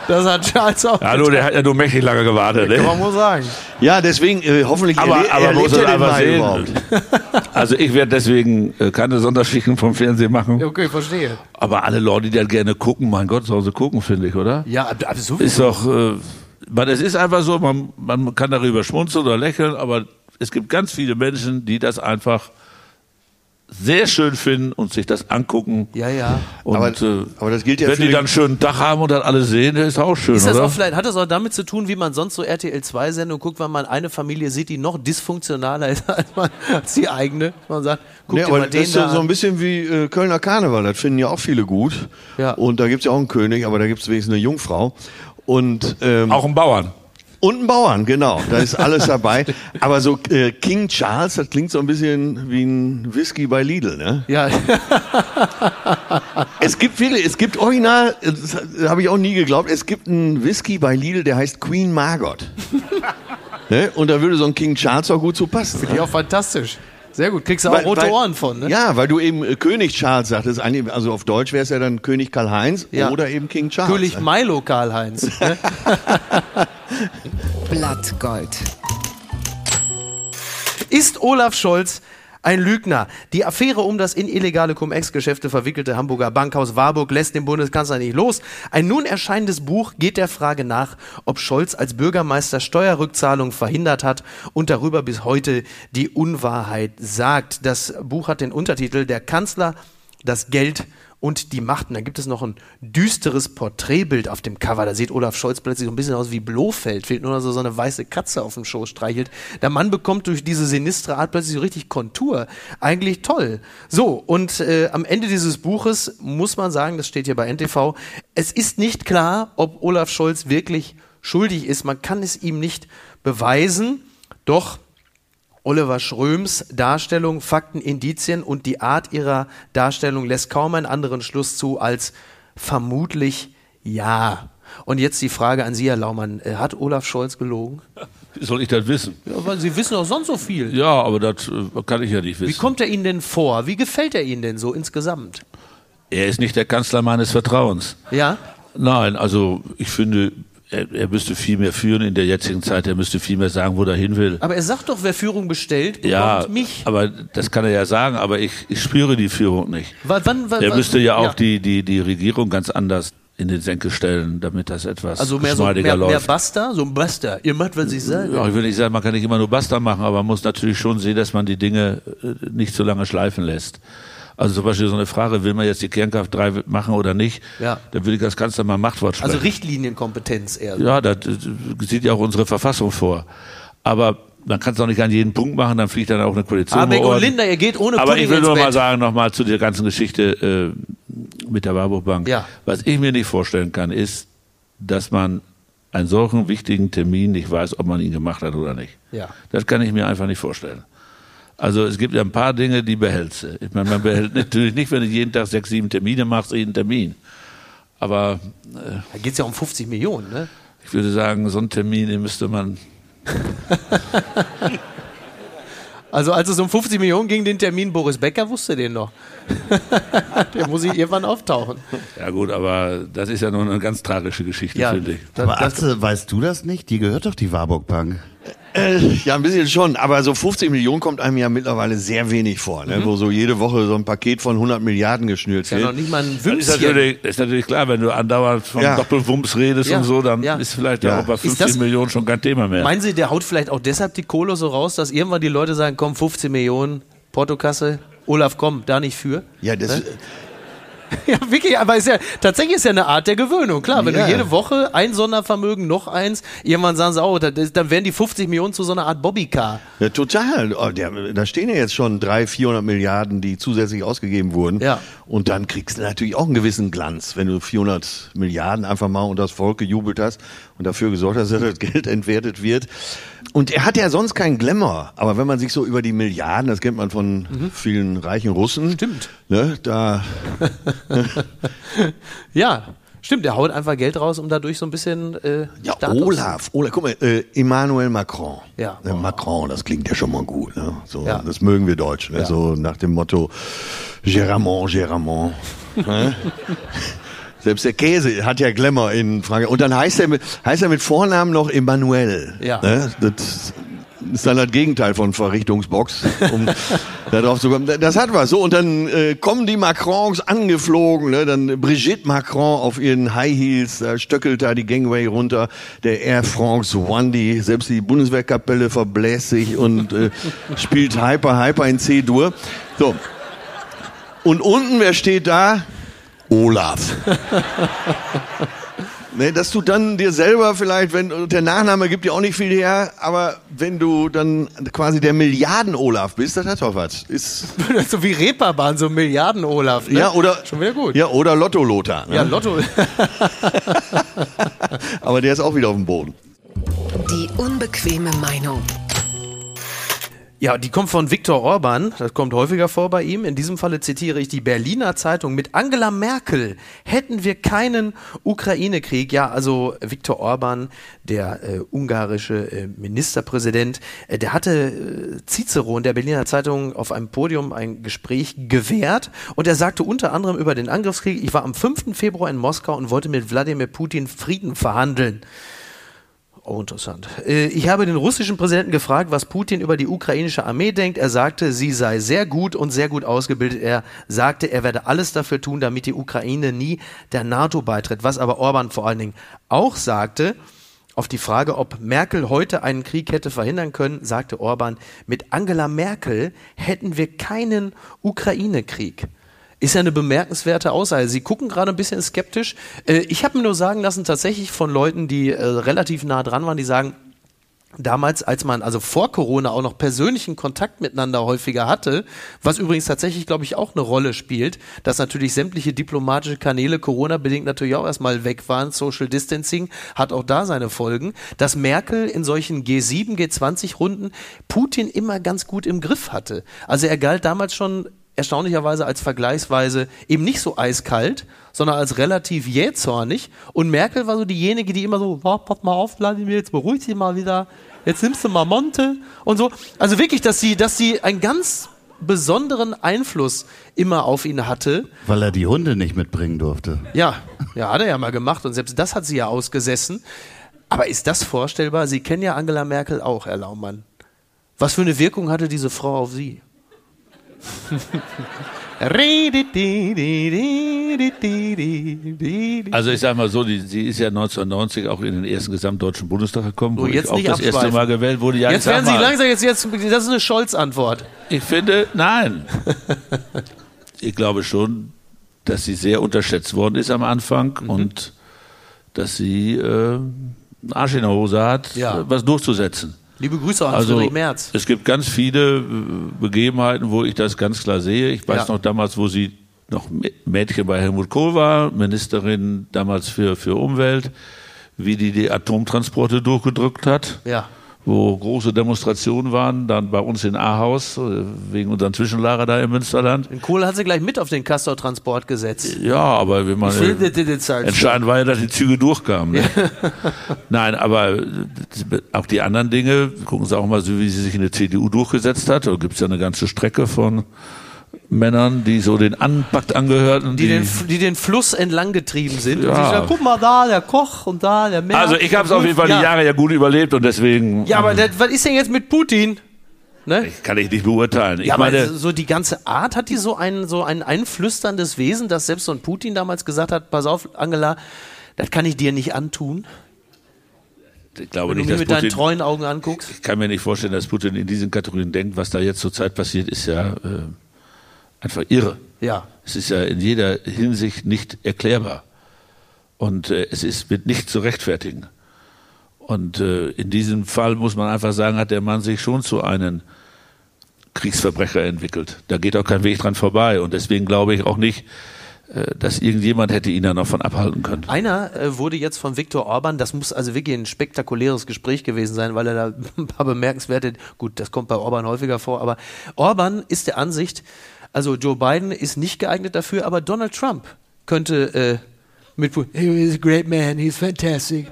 Speaker 2: Das hat Charles auch
Speaker 3: ja, du, der hat ja nur mächtig lange gewartet.
Speaker 2: Kann
Speaker 3: Ne?
Speaker 2: man wohl sagen.
Speaker 4: Ja, deswegen äh, hoffentlich
Speaker 3: Aber,
Speaker 4: erle-
Speaker 3: aber
Speaker 4: erlebt
Speaker 3: muss
Speaker 4: er Mai
Speaker 3: sehen.
Speaker 4: überhaupt.
Speaker 3: Also ich werde deswegen äh, keine Sonderschichten vom Fernsehen machen.
Speaker 2: Okay, verstehe.
Speaker 3: Aber alle Leute, die das gerne gucken, mein Gott, sollen sie gucken, finde ich, oder?
Speaker 2: Ja, aber aber so
Speaker 3: Ist doch, äh, man, es ist einfach so, man, man kann darüber schmunzeln oder lächeln, aber es gibt ganz viele Menschen, die das einfach sehr schön finden und sich das angucken.
Speaker 2: Ja, ja.
Speaker 3: Und,
Speaker 4: Aber-
Speaker 3: äh,
Speaker 4: aber das gilt ja
Speaker 3: wenn
Speaker 4: für
Speaker 3: die
Speaker 4: die-
Speaker 3: dann einen schönen Tag haben und das alle sehen, das ist auch schön,
Speaker 2: Ist das
Speaker 3: oder?
Speaker 2: auch vielleicht, hat das auch damit zu tun, wie man sonst so RTL 2 Sendung guckt, wenn man eine Familie sieht, die noch dysfunktionaler ist als, man, als die eigene? Man sagt, guck
Speaker 4: Nee,
Speaker 2: dir
Speaker 4: aber
Speaker 2: mal
Speaker 4: das
Speaker 2: den
Speaker 4: ist so,
Speaker 2: da
Speaker 4: so ein bisschen wie äh, Kölner Karneval, das finden ja auch viele gut.
Speaker 2: Ja.
Speaker 4: Und da gibt's ja auch einen König, aber da gibt's wenigstens eine Jungfrau. Und, ähm,
Speaker 3: auch ein Bauern.
Speaker 4: Und einen Bauern, genau. Da ist alles dabei. Aber so äh, King Charles, das klingt so ein bisschen wie ein Whisky bei Lidl, ne?
Speaker 2: Ja,
Speaker 4: Es gibt viele, es gibt original, das habe ich auch nie geglaubt, es gibt einen Whisky bei Lidl, der heißt Queen Margot. ne? Und da würde so ein King Charles auch gut zu passen.
Speaker 2: die auch fantastisch. Sehr gut. Kriegst du auch
Speaker 4: Weil-
Speaker 2: rote
Speaker 4: weil-
Speaker 2: Ohren von, ne?
Speaker 4: Ja, weil du eben äh, König Charles sagtest, also auf Deutsch wäre es ja dann König Karl-Heinz
Speaker 2: Ja.
Speaker 4: oder eben King Charles.
Speaker 2: König
Speaker 4: ne?
Speaker 2: Milo Karl-Heinz. Ne?
Speaker 1: Blattgold.
Speaker 2: Ist Olaf Scholz ein Lügner? Die Affäre um das in illegale Cum-Ex-Geschäfte verwickelte Hamburger Bankhaus Warburg lässt den Bundeskanzler nicht los. Ein nun erscheinendes Buch geht der Frage nach, ob Scholz als Bürgermeister Steuerrückzahlungen verhindert hat und darüber bis heute die Unwahrheit sagt. Das Buch hat den Untertitel Der Kanzler, das Geld und die Macht. Und dann gibt es noch ein düsteres Porträtbild auf dem Cover. Da sieht Olaf Scholz plötzlich so ein bisschen aus wie Blofeld. Fehlt nur noch so, so eine weiße Katze auf dem Schoß streichelt. Der Mann bekommt durch diese sinistre Art plötzlich so richtig Kontur. Eigentlich toll. So, und äh, am Ende dieses Buches muss man sagen, das steht hier bei NTV, es ist nicht klar, ob Olaf Scholz wirklich schuldig ist. Man kann es ihm nicht beweisen. Doch Oliver Schröms Darstellung, Fakten, Indizien und die Art ihrer Darstellung lässt kaum einen anderen Schluss zu als vermutlich ja. Und jetzt die Frage an Sie, Herr Laumann. Äh, Hat Olaf Scholz gelogen?
Speaker 3: Wie soll ich das wissen?
Speaker 2: Ja, weil Sie wissen doch sonst so viel.
Speaker 3: Ja, aber das äh, kann ich ja nicht
Speaker 2: Wie
Speaker 3: wissen.
Speaker 2: kommt er Ihnen denn vor? Wie gefällt er Ihnen denn so insgesamt?
Speaker 3: Er ist nicht der Kanzler meines Vertrauens.
Speaker 2: Ja?
Speaker 3: Nein, also ich finde, er, er müsste viel mehr führen in der jetzigen Zeit. Er müsste viel mehr sagen, wo er hin will.
Speaker 2: Aber er sagt doch, wer Führung bestellt, bekommt
Speaker 3: Ja,
Speaker 2: mich.
Speaker 3: aber das kann er ja sagen, aber ich, ich spüre die Führung nicht.
Speaker 2: Wann, wann, wann,
Speaker 3: Er müsste ja auch
Speaker 2: ja.
Speaker 3: Die, die, die Regierung ganz anders in den Senkel stellen, damit das etwas
Speaker 2: Also mehr so mehr, mehr
Speaker 3: läuft.
Speaker 2: Basta, so ein Basta. Ihr macht, was ich sage.
Speaker 3: ja, ich will nicht sagen, man kann nicht immer nur Basta machen, aber man muss natürlich schon sehen, dass man die Dinge äh, nicht so lange schleifen lässt. Also zum Beispiel so eine Frage, will man jetzt die Kernkraft 3 machen oder nicht?
Speaker 2: Ja.
Speaker 3: Dann würde ich als Kanzler mal Machtwort sprechen.
Speaker 2: Also Richtlinienkompetenz eher.
Speaker 3: Ja, das äh, sieht ja auch unsere Verfassung vor. Aber man kann es auch nicht an jeden Punkt machen, dann fliegt dann auch eine Koalition. Über
Speaker 2: und. Linda, ihr geht ohne
Speaker 3: Aber
Speaker 2: Pudding
Speaker 3: ich will nur mal sagen, nochmal zu der ganzen Geschichte äh, mit der Warburg Bank.
Speaker 2: Ja.
Speaker 3: Was ich mir nicht vorstellen kann, ist, dass man einen solchen wichtigen Termin nicht weiß, ob man ihn gemacht hat oder nicht.
Speaker 2: Ja.
Speaker 3: Das kann ich mir einfach nicht vorstellen. Also es gibt ja ein paar Dinge, die behältst du. Ich meine, man behält natürlich nicht, wenn du jeden Tag sechs, sieben Termine machst, jeden Termin. Aber äh,
Speaker 2: Da geht es ja um 50 Millionen, ne?
Speaker 3: ich würde sagen, so einen Termin, den müsste man
Speaker 2: Also als es um 50 Millionen ging, den Termin Boris Becker wusste den noch. Der muss ich irgendwann auftauchen.
Speaker 3: Ja gut, aber das ist ja nur eine ganz tragische Geschichte,
Speaker 2: Ja,
Speaker 3: finde ich.
Speaker 2: das,
Speaker 5: Aber
Speaker 2: das,
Speaker 5: Atze, weißt du das nicht? Die gehört doch die Warburg Bank.
Speaker 4: Äh, ja, ein bisschen schon, aber so 50 Millionen kommt einem ja mittlerweile sehr wenig vor, ne? wo so jede Woche so ein Paket von 100 Milliarden geschnürt
Speaker 2: ja noch
Speaker 4: wird.
Speaker 2: nicht mal ein
Speaker 3: Das ist, natürlich, das ist natürlich klar, wenn du andauernd vom
Speaker 4: Ja.
Speaker 3: Doppelwumms redest
Speaker 2: Ja,
Speaker 3: und so, dann
Speaker 2: ja.
Speaker 3: ist vielleicht
Speaker 4: Ja.
Speaker 3: auch bei
Speaker 2: Ist
Speaker 3: 50
Speaker 2: das-
Speaker 3: Millionen schon kein Thema mehr.
Speaker 2: Meinen Sie, der haut vielleicht auch deshalb die Kohle so raus, dass irgendwann die Leute sagen, komm, 15 Millionen, Portokasse, Olaf, komm, da nicht für?
Speaker 4: Ja, das,
Speaker 2: Ne? Ja, wirklich, aber ist ja, tatsächlich ist ja eine Art der Gewöhnung. Klar, wenn
Speaker 4: Ja.
Speaker 2: du jede Woche ein Sondervermögen, noch eins, irgendwann sagen sie, oh, das- dann werden die 50 Millionen zu so einer Art Bobbycar.
Speaker 4: ja, total. Oh, der, da stehen ja jetzt schon 300, 400 Milliarden, die zusätzlich ausgegeben wurden.
Speaker 2: Ja.
Speaker 4: Und dann kriegst du natürlich auch einen gewissen Glanz, wenn du 400 Milliarden einfach mal unter das Volk gejubelt hast und dafür gesorgt hast, dass das Geld entwertet wird. Und er hat ja sonst keinen Glamour. Aber wenn man sich so über die Milliarden, das kennt man von vielen reichen Russen.
Speaker 2: Mhm. Stimmt.
Speaker 4: Ne, da,
Speaker 2: Ja, stimmt, der haut einfach Geld raus, um dadurch so ein bisschen äh,
Speaker 4: ja,
Speaker 2: Status-
Speaker 4: Olaf, Olaf, guck mal, äh, Emmanuel Macron.
Speaker 2: Ja.
Speaker 4: Ne, Macron, das klingt ja schon mal gut. Ne? So,
Speaker 2: Ja.
Speaker 4: Das mögen wir Deutschen. Ne?
Speaker 2: Ja.
Speaker 4: So nach dem Motto, Géramont, Géramont. Selbst der Käse hat ja Glamour in Frankreich. Und dann heißt er mit, heißt er mit Vornamen noch Emmanuel.
Speaker 2: Ja.
Speaker 4: Ne? Das ist dann das Gegenteil von Verrichtungsbox, um darauf zu kommen. Das hat was. So, und dann äh, kommen die Macrons angeflogen, ne? dann Brigitte Macron auf ihren High Heels, da stöckelt da die Gangway runter, der Air France Wandy, selbst die Bundeswehrkapelle verbläst sich und äh, spielt Hyper, Hyper in C-Dur. So. Und unten, wer steht da? Olaf. Ne, dass du dann dir selber vielleicht, wenn der Nachname gibt dir auch nicht viel her, aber wenn du dann quasi der Milliarden-Olaf bist, das hat doch was. Ist,
Speaker 2: so wie Reeperbahn, so Milliarden-Olaf. Ne?
Speaker 4: ja, oder,
Speaker 2: Schon wieder gut.
Speaker 4: Ja, oder Lotto-Lothar. Ne?
Speaker 2: Ja, Lotto.
Speaker 4: aber der ist auch wieder auf dem Boden.
Speaker 1: Die unbequeme Meinung.
Speaker 2: Ja, die kommt von Viktor Orban. Das kommt häufiger vor bei ihm. In diesem Falle zitiere ich die Berliner Zeitung. Mit Angela Merkel hätten wir keinen Ukraine-Krieg. Ja, also Viktor Orban, der äh, ungarische äh, Ministerpräsident, äh, der hatte äh, Cicero in der Berliner Zeitung auf einem Podium ein Gespräch gewährt. Und er sagte unter anderem über den Angriffskrieg, ich war am 5. Februar in Moskau und wollte mit Wladimir Putin Frieden verhandeln. Oh, interessant. Äh, Ich habe den russischen Präsidenten gefragt, was Putin über die ukrainische Armee denkt. Er sagte, sie sei sehr gut und sehr gut ausgebildet. Er sagte, er werde alles dafür tun, damit die Ukraine nie der NATO beitritt. Was aber Orban vor allen Dingen auch sagte, auf die Frage, ob Merkel heute einen Krieg hätte verhindern können, sagte Orban, mit Angela Merkel hätten wir keinen Ukraine-Krieg. Ist ja eine bemerkenswerte Aussage. Sie gucken gerade ein bisschen skeptisch. Äh, ich habe mir nur sagen lassen, tatsächlich von Leuten, die äh, relativ nah dran waren, die sagen, damals, als man also vor Corona auch noch persönlichen Kontakt miteinander häufiger hatte, was übrigens tatsächlich, glaube ich, auch eine Rolle spielt, dass natürlich sämtliche diplomatische Kanäle Corona-bedingt natürlich auch erstmal weg waren. Social Distancing hat auch da seine Folgen, dass Merkel in solchen G7, G20-Runden Putin immer ganz gut im Griff hatte. Also er galt damals schon erstaunlicherweise als vergleichsweise eben nicht so eiskalt, sondern als relativ jähzornig. Und Merkel war so diejenige, die immer so, oh, pass mal auf, Vladimir, jetzt beruhig dich mal wieder, jetzt nimmst du mal Monte und so. Also wirklich, dass sie, dass sie einen ganz besonderen Einfluss immer auf ihn hatte.
Speaker 5: Weil er die Hunde nicht mitbringen durfte.
Speaker 2: Ja, ja, hat er ja mal gemacht und selbst das hat sie ja ausgesessen. Aber ist das vorstellbar? Sie kennen ja Angela Merkel auch, Herr Laumann. Was für eine Wirkung hatte diese Frau auf Sie?
Speaker 3: Also ich sage mal so, die, sie ist ja 1990 auch in den ersten gesamtdeutschen Bundestag gekommen, wo
Speaker 2: So, jetzt
Speaker 3: ich auch das erste. Mal gewählt wurde. Ja,
Speaker 2: Jetzt werden Sie langsam, jetzt, jetzt, das ist eine Scholz-Antwort.
Speaker 3: Ich finde, nein. ich glaube schon, dass sie sehr unterschätzt worden ist am Anfang
Speaker 2: Mhm.
Speaker 3: und dass sie äh, einen Arsch in der Hose hat,
Speaker 2: Ja.
Speaker 3: was durchzusetzen.
Speaker 2: Liebe Grüße an
Speaker 3: Also
Speaker 2: Friedrich Merz.
Speaker 3: es gibt ganz viele äh, Begebenheiten, wo ich das ganz klar sehe. Ich weiß
Speaker 2: Ja.
Speaker 3: noch damals, wo sie noch Mädchen bei Helmut Kohl war, Ministerin damals für, für Umwelt, wie die die Atomtransporte durchgedrückt hat.
Speaker 2: Ja.
Speaker 3: Wo große Demonstrationen waren, dann bei uns in Ahaus, äh, wegen unserem Zwischenlager da im Münsterland.
Speaker 2: Den Kohl hat sie gleich mit auf den Castor-Transport gesetzt.
Speaker 3: Ja, aber wenn man entscheidend war ja, dass die Züge durchkamen. Ne? Nein, aber äh, auch die anderen Dinge, gucken Sie auch mal so, wie sie sich in der CDU durchgesetzt hat. Da gibt es ja eine ganze Strecke von Männern, die so den Anpackt angehörten.
Speaker 2: die, den, die den Fluss entlang getrieben sind.
Speaker 3: Ja.
Speaker 2: Und die sagen, guck mal da, der Koch und da, der Merz.
Speaker 3: also ich habe es auf jeden Fall
Speaker 2: ja.
Speaker 3: die Jahre ja gut überlebt und deswegen
Speaker 2: Ja, aber das, was ist denn jetzt mit Putin? Ne?
Speaker 3: kann ich nicht beurteilen. Ich
Speaker 2: Ja, aber
Speaker 3: meine,
Speaker 2: so die ganze Art hat die so ein, so ein einflüsterndes Wesen, dass selbst so ein Putin damals gesagt hat, pass auf, Angela, das kann ich dir nicht antun,
Speaker 3: ich glaube
Speaker 2: wenn du
Speaker 3: nicht,
Speaker 2: mich
Speaker 3: dass
Speaker 2: mit deinen
Speaker 3: Putin,
Speaker 2: treuen Augen anguckst.
Speaker 3: ich kann mir nicht vorstellen, dass Putin in diesen Kategorien denkt. Was da jetzt zurzeit passiert, ist ja äh, einfach irre.
Speaker 2: Ja.
Speaker 3: Es ist ja in jeder Hinsicht nicht erklärbar. Und äh, es ist mit nicht zu rechtfertigen. Und äh, in diesem Fall muss man einfach sagen, hat der Mann sich schon zu einem Kriegsverbrecher entwickelt. Da geht auch kein Weg dran vorbei. Und deswegen glaube ich auch nicht, äh, dass irgendjemand hätte ihn da noch von abhalten können.
Speaker 2: Einer äh, wurde jetzt von Viktor Orban, das muss also wirklich ein spektakuläres Gespräch gewesen sein, weil er da ein paar bemerkenswerte, gut, das kommt bei Orban häufiger vor, aber Orban ist der Ansicht, also Joe Biden ist nicht geeignet dafür, aber Donald Trump könnte äh, mit Putin, he's a great man, he's fantastic,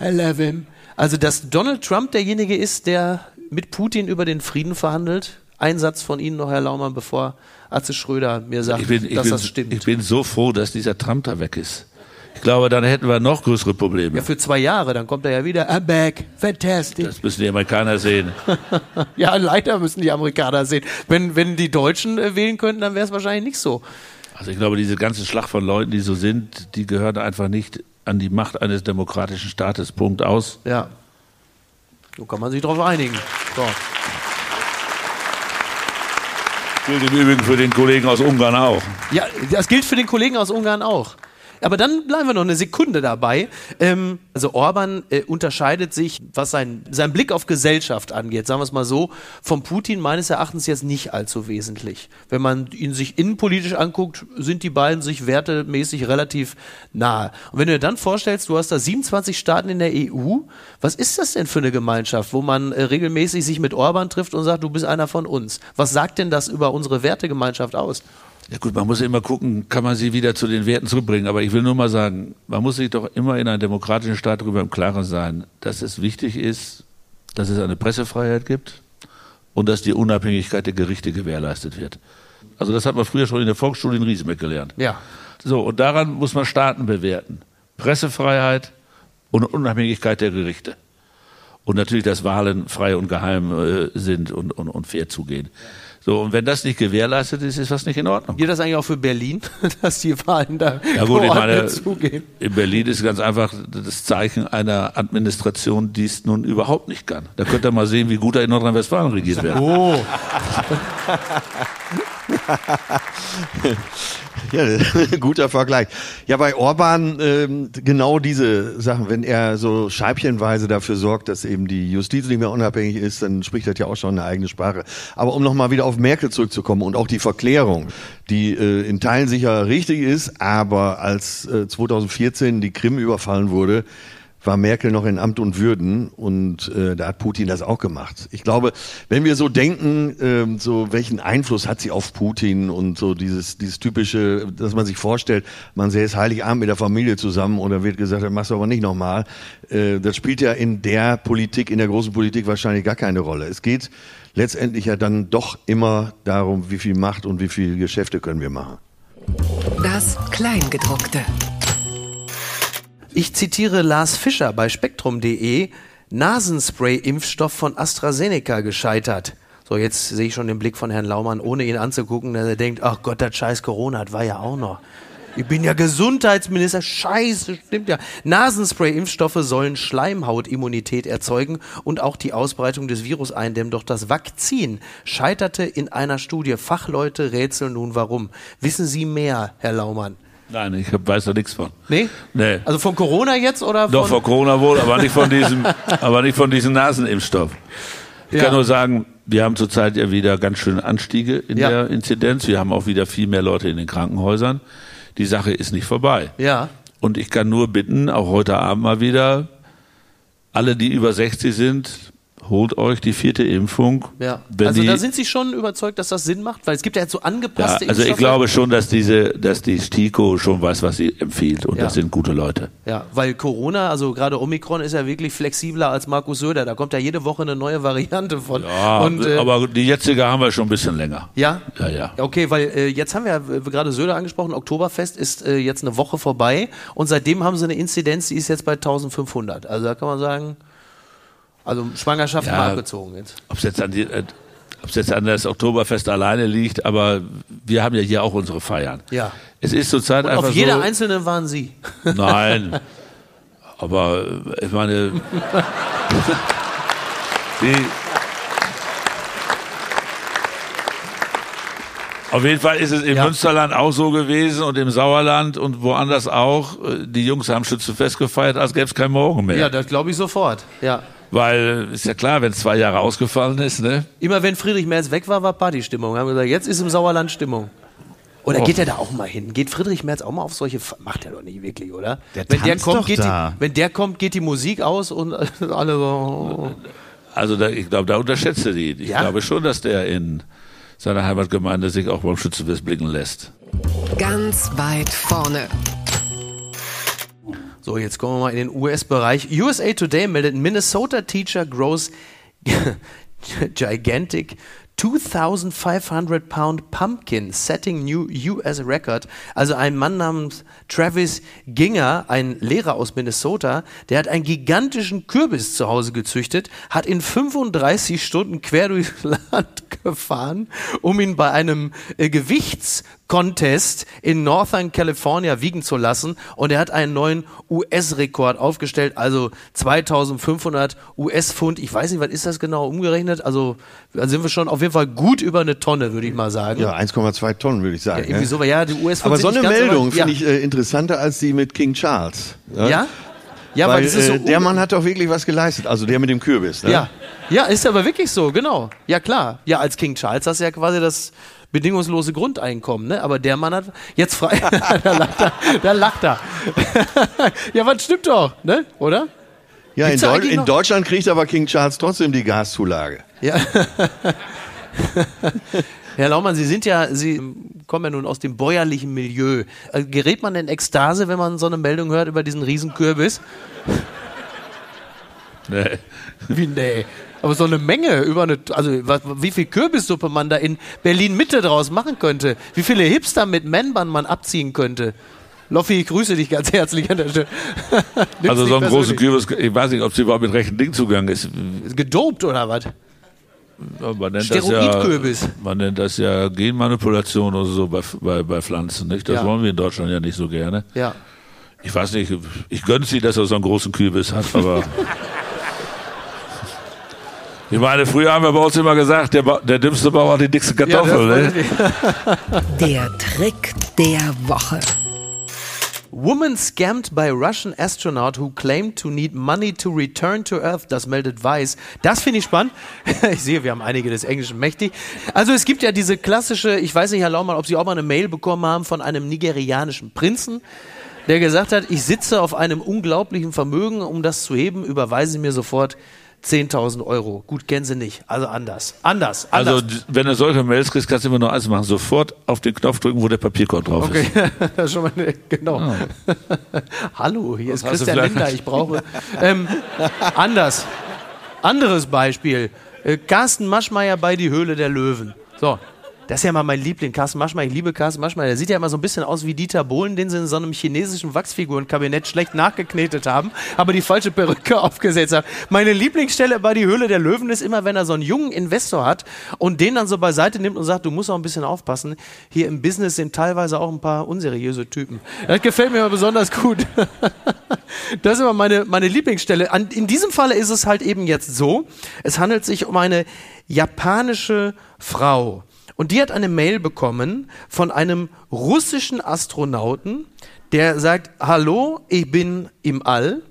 Speaker 2: I love him. Also, dass Donald Trump derjenige ist, der mit Putin über den Frieden verhandelt. Ein Satz von Ihnen noch, Herr Laumann, bevor Atze Schröder mir sagt,
Speaker 3: Ich bin,
Speaker 2: dass
Speaker 3: bin,
Speaker 2: das stimmt.
Speaker 3: ich bin so froh, dass dieser Trump da weg ist. Ich glaube, dann hätten wir noch größere Probleme.
Speaker 2: ja, für zwei Jahre, dann kommt er ja wieder, I'm back, fantastic.
Speaker 3: Das müssen die Amerikaner sehen.
Speaker 2: Ja, leider müssen die Amerikaner sehen. Wenn, wenn die Deutschen äh, wählen könnten, dann wäre es wahrscheinlich nicht so.
Speaker 3: Also ich glaube, diese ganze Schlacht von Leuten, die so sind, die gehören einfach nicht an die Macht eines demokratischen Staates. Punkt aus.
Speaker 2: Ja. So kann man sich drauf einigen. So.
Speaker 3: Gilt im Übrigen für den Kollegen aus Ungarn auch.
Speaker 2: Ja, das gilt für den Kollegen aus Ungarn auch. Aber dann bleiben wir noch eine Sekunde dabei. Ähm, also Orban äh, unterscheidet sich, was sein, sein Blick auf Gesellschaft angeht, sagen wir es mal so, vom Putin meines Erachtens jetzt nicht allzu wesentlich. Wenn man ihn sich innenpolitisch anguckt, sind die beiden sich wertemäßig relativ nahe. Und wenn du dir dann vorstellst, du hast da 27 Staaten in der EU, was ist das denn für eine Gemeinschaft, wo man äh, regelmäßig sich mit Orban trifft und sagt, du bist einer von uns? Was sagt denn das über unsere Wertegemeinschaft aus?
Speaker 3: Ja gut, man muss immer gucken, kann man sie wieder zu den Werten zurückbringen. Aber ich will nur mal sagen, man muss sich doch immer in einem demokratischen Staat darüber im Klaren sein, dass es wichtig ist, dass es eine Pressefreiheit gibt und dass die Unabhängigkeit der Gerichte gewährleistet wird. Also das hat man früher schon in der Volksschule in Riesenbeck gelernt.
Speaker 2: Ja.
Speaker 3: So, und daran muss man Staaten bewerten. Pressefreiheit und Unabhängigkeit der Gerichte. Und natürlich, dass Wahlen frei und geheim äh, sind und, und, und fair zugehen. So, und wenn das nicht gewährleistet ist, ist was nicht in Ordnung.
Speaker 2: Gilt das eigentlich auch für Berlin, dass die Wahlen da
Speaker 3: Ja gut, ich meine,
Speaker 2: zugehen?
Speaker 3: in Berlin ist ganz einfach das Zeichen einer Administration, die es nun überhaupt nicht kann. Da könnt ihr mal sehen, wie gut er in Nordrhein-Westfalen regiert wird.
Speaker 2: Oh,
Speaker 4: Ja, guter Vergleich. Ja, bei Orban ähm, genau diese Sachen. Wenn er so scheibchenweise dafür sorgt, dass eben die Justiz nicht mehr unabhängig ist, dann spricht das ja auch schon eine eigene Sprache. Aber um nochmal wieder auf Merkel zurückzukommen und auch die Verklärung, die äh, in Teilen sicher richtig ist, aber als äh, 2014 die Krim überfallen wurde, war Merkel noch in Amt und Würden und äh, da hat Putin das auch gemacht. Ich glaube, wenn wir so denken, ähm, so welchen Einfluss hat sie auf Putin und so dieses dieses typische, dass man sich vorstellt, man säß Heiligabend mit der Familie zusammen und da wird gesagt, das machst du aber nicht nochmal. Äh, das spielt ja in der Politik, in der großen Politik wahrscheinlich gar keine Rolle. Es geht letztendlich ja dann doch immer darum, wie viel Macht und wie viel Geschäfte können wir machen.
Speaker 1: Das Kleingedruckte.
Speaker 2: Ich zitiere Lars Fischer bei spektrum.de. Nasenspray-Impfstoff von AstraZeneca gescheitert. So, jetzt sehe ich schon den Blick von Herrn Laumann, ohne ihn anzugucken, dass er denkt, ach Gott, das scheiß Corona, das war ja auch noch. Ich bin ja Gesundheitsminister, scheiße, stimmt ja. Nasenspray-Impfstoffe sollen Schleimhautimmunität erzeugen und auch die Ausbreitung des Virus eindämmen. Doch das Vakzin scheiterte in einer Studie. Fachleute rätseln nun warum. Wissen Sie mehr, Herr Laumann?
Speaker 3: Nein, ich hab- weiß da nichts von.
Speaker 2: Nee?
Speaker 3: Nee.
Speaker 2: Also von Corona jetzt oder von...
Speaker 3: Doch vor Corona wohl, aber nicht von diesem, aber nicht von diesem Nasenimpfstoff. Ich
Speaker 2: Ja.
Speaker 3: kann nur sagen, wir haben zurzeit ja wieder ganz schöne Anstiege in
Speaker 2: Ja.
Speaker 3: der Inzidenz. Wir haben auch wieder viel mehr Leute in den Krankenhäusern. Die Sache ist nicht vorbei.
Speaker 2: Ja.
Speaker 3: Und ich kann nur bitten, auch heute Abend mal wieder, alle, die über 60 sind, holt euch die vierte Impfung.
Speaker 2: Ja. Also
Speaker 3: die,
Speaker 2: da sind Sie schon überzeugt, dass das Sinn macht, weil es gibt ja jetzt so
Speaker 3: ja,
Speaker 2: angepasste
Speaker 3: also ich
Speaker 2: Impfstoffe.
Speaker 3: glaube schon, dass diese, dass die STIKO schon weiß, was sie empfiehlt und
Speaker 2: Ja.
Speaker 3: das sind gute Leute.
Speaker 2: Ja, weil Corona, also gerade Omikron ist ja wirklich flexibler als Markus Söder. Da kommt ja jede Woche eine neue Variante von.
Speaker 3: Ja,
Speaker 2: Und, äh,
Speaker 3: aber die jetzige haben wir schon ein bisschen länger.
Speaker 2: ja?
Speaker 3: Ja, ja.
Speaker 2: Okay, weil äh, jetzt haben wir ja äh, gerade Söder angesprochen, Oktoberfest ist äh, jetzt eine Woche vorbei und seitdem haben sie eine Inzidenz, die ist jetzt bei 1500. Also da kann man sagen, also Schwangerschaft
Speaker 3: Ja.
Speaker 2: mal abgezogen jetzt.
Speaker 3: Ob es jetzt an die, äh, ob es jetzt an das Oktoberfest alleine liegt, aber wir haben ja hier auch unsere Feiern.
Speaker 2: Ja.
Speaker 3: Es ist zurzeit
Speaker 2: Und
Speaker 3: einfach
Speaker 2: auf jeder
Speaker 3: so.
Speaker 2: einzelne waren sie.
Speaker 3: Nein. Aber äh, ich meine, die, auf jeden Fall ist es im
Speaker 2: Ja.
Speaker 3: Münsterland auch so gewesen und im Sauerland und woanders auch. Äh, Die Jungs haben Schützenfest gefeiert, als gäbe es kein Morgen mehr.
Speaker 2: Ja, das glaube ich sofort. Ja.
Speaker 3: Weil ist ja klar, wenn es zwei Jahre ausgefallen ist, ne?
Speaker 2: Immer wenn Friedrich Merz weg war, war Partystimmung. Haben gesagt, jetzt ist im Sauerland Stimmung. Oder
Speaker 3: Och.
Speaker 2: geht er da auch mal hin? Geht Friedrich Merz auch mal auf solche? Fe- Macht er doch nicht wirklich, oder?
Speaker 5: Der
Speaker 2: wenn der kommt,
Speaker 5: doch
Speaker 2: geht
Speaker 5: da.
Speaker 2: die, wenn der kommt, geht die Musik aus und alle so.
Speaker 3: Also da, ich glaube, da unterschätzt er die. Ich
Speaker 2: Ja?
Speaker 3: glaube schon, dass der in seiner Heimatgemeinde sich auch beim Schützenfest blicken lässt.
Speaker 1: Ganz weit vorne.
Speaker 2: So, jetzt kommen wir mal in den US-Bereich. USA Today meldet, Minnesota Teacher grows gigantic 2500 Pound Pumpkin, setting new US record. Also ein Mann namens Travis Ginger, ein Lehrer aus Minnesota, der hat einen gigantischen Kürbis zu Hause gezüchtet, hat in 35 Stunden quer durchs Land gefahren, um ihn bei einem äh, Gewichtscontest in Northern California wiegen zu lassen. Und er hat einen neuen US-Rekord aufgestellt, also 2500 US-Pfund. Ich weiß nicht, was ist das genau umgerechnet? Also da sind wir schon auf jeden Fall gut über eine Tonne, würde ich mal sagen.
Speaker 4: Ja, 1,2 Tonnen, würde ich sagen.
Speaker 2: irgendwie
Speaker 4: ja.
Speaker 2: so, ja, die US
Speaker 4: Aber so eine Meldung finde
Speaker 2: ich.
Speaker 4: ich äh, interessanter als die mit King Charles. Ja?
Speaker 2: Ja? Ja,
Speaker 4: Weil
Speaker 2: ist so
Speaker 4: äh, der Mann hat doch wirklich was geleistet, also der mit dem Kürbis. Ne?
Speaker 2: Ja. ja, ist aber wirklich so, genau. Ja, klar. Ja, als King Charles hast du ja quasi das bedingungslose Grundeinkommen, ne? Aber der Mann hat jetzt frei. da lacht er. Da lacht er. ja, was stimmt doch, ne? Oder?
Speaker 4: Ja, in, Deu in Deutschland kriegt aber King Charles trotzdem die Gaszulage.
Speaker 2: Ja. Herr Laumann, Sie sind ja, Sie kommen ja nun aus dem bäuerlichen Milieu. Äh, Gerät man in Ekstase, wenn man so eine Meldung hört über diesen Riesenkürbis?
Speaker 3: Nee.
Speaker 2: Wie nee. Aber so eine Menge über eine, also wie viel Kürbissuppe man da in Berlin Mitte draus machen könnte, wie viele Hipster mit Männband man abziehen könnte. Loffi, ich grüße dich ganz herzlich an der Stelle.
Speaker 3: Also so einen großen. Kürbis, ich weiß nicht, ob sie überhaupt mit rechten Ding zugange ist.
Speaker 2: Gedopt oder was?
Speaker 3: Man nennt, das ja,
Speaker 2: Steroidkürbis.
Speaker 3: man nennt das ja Genmanipulation oder so bei, bei, bei Pflanzen. Nicht? Das
Speaker 2: Ja.
Speaker 3: wollen wir in Deutschland ja nicht so gerne.
Speaker 2: Ja.
Speaker 3: Ich weiß nicht, ich gönne sie, dass er so einen großen Kürbis hat, aber. Ich meine, früher haben wir bei uns immer gesagt, der, Ba- der dümmste Bauer hat die dickste Kartoffel.
Speaker 2: das
Speaker 3: ne?
Speaker 1: Der Trick der Woche.
Speaker 2: Woman scammed by Russian astronaut who claimed to need money to return to Earth. Das meldet Weiß. Das finde ich spannend. Ich sehe, wir haben einige des Englischen mächtig. Also es gibt ja diese klassische, ich weiß nicht, Herr Laumann, ob Sie auch mal eine Mail bekommen haben von einem nigerianischen Prinzen, der gesagt hat, ich sitze auf einem unglaublichen Vermögen, um das zu heben, überweisen Sie mir sofort 10.000 Euro. Gut, kennen Sie nicht. Also anders. Anders. anders.
Speaker 3: Also, wenn du solche Mails kriegst, kannst du immer nur eins machen. Sofort auf den Knopf drücken, wo der Papierkorb drauf
Speaker 2: Okay,
Speaker 3: ist.
Speaker 2: ist schon mal eine, genau. Hallo, hier ist
Speaker 3: hast du
Speaker 2: Christian Lindner. Ich brauche ähm, anders. Anderes Beispiel. Äh, Carsten Maschmeyer bei die Höhle der Löwen. So. Das ist ja mal mein Liebling, Carsten Maschmeyer. Ich liebe Carsten Maschmeyer. Der sieht ja immer so ein bisschen aus wie Dieter Bohlen, den sie in so einem chinesischen Wachsfigurenkabinett schlecht nachgeknetet haben, aber die falsche Perücke aufgesetzt haben. Meine Lieblingsstelle bei die Höhle der Löwen ist immer, wenn er so einen jungen Investor hat und den dann so beiseite nimmt und sagt, du musst auch ein bisschen aufpassen. Hier im Business sind teilweise auch ein paar unseriöse Typen. Das gefällt mir immer besonders gut. Das ist immer meine, meine Lieblingsstelle. An, in diesem Falle ist es halt eben jetzt so, es handelt sich um eine japanische Frau. Und die hat eine Mail bekommen von einem russischen Astronauten, der sagt, hallo, ich bin im All.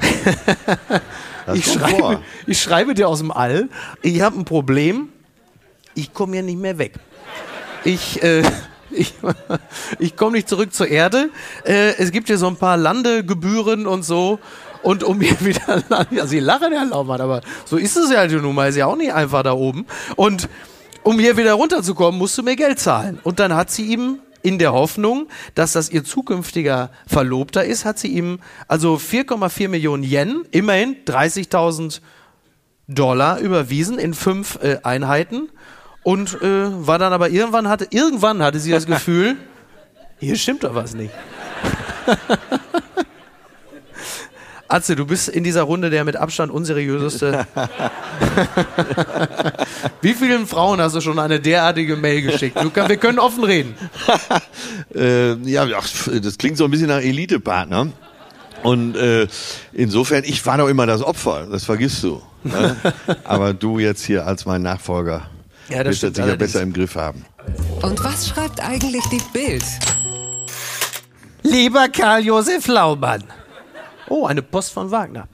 Speaker 2: Ich schreibe, ich schreibe dir aus dem All, ich habe ein Problem, ich komme hier nicht mehr weg. Ich, äh, ich, ich komme nicht zurück zur Erde. Äh, es gibt hier so ein paar Landegebühren und so. Und um hier wieder, ja, sie lachen, Herr Laumann, aber so ist es ja nun mal, ist ja auch nicht einfach da oben. Und um hier wieder runterzukommen, musst du mir Geld zahlen. Und dann hat sie ihm in der Hoffnung, dass das ihr zukünftiger Verlobter ist, hat sie ihm also 4,4 Millionen Yen, immerhin 30.000 Dollar überwiesen in fünf äh, Einheiten und äh, war dann aber irgendwann hatte irgendwann hatte sie das Gefühl, hier stimmt doch was nicht. Atze, du bist in dieser Runde der mit Abstand unseriöseste. Wie vielen Frauen hast du schon eine derartige Mail geschickt? Du, wir können offen reden.
Speaker 4: äh, ja, ach, das klingt so ein bisschen nach Elite-Partner. Und äh, insofern, ich war doch immer das Opfer, das vergisst du. Ne? Aber du jetzt hier als mein Nachfolger
Speaker 2: Ja, das
Speaker 4: wirst das sicher besser im Griff haben.
Speaker 1: Und was schreibt eigentlich die Bild?
Speaker 2: Lieber Karl-Josef Laumann. Oh, eine Post von Wagner.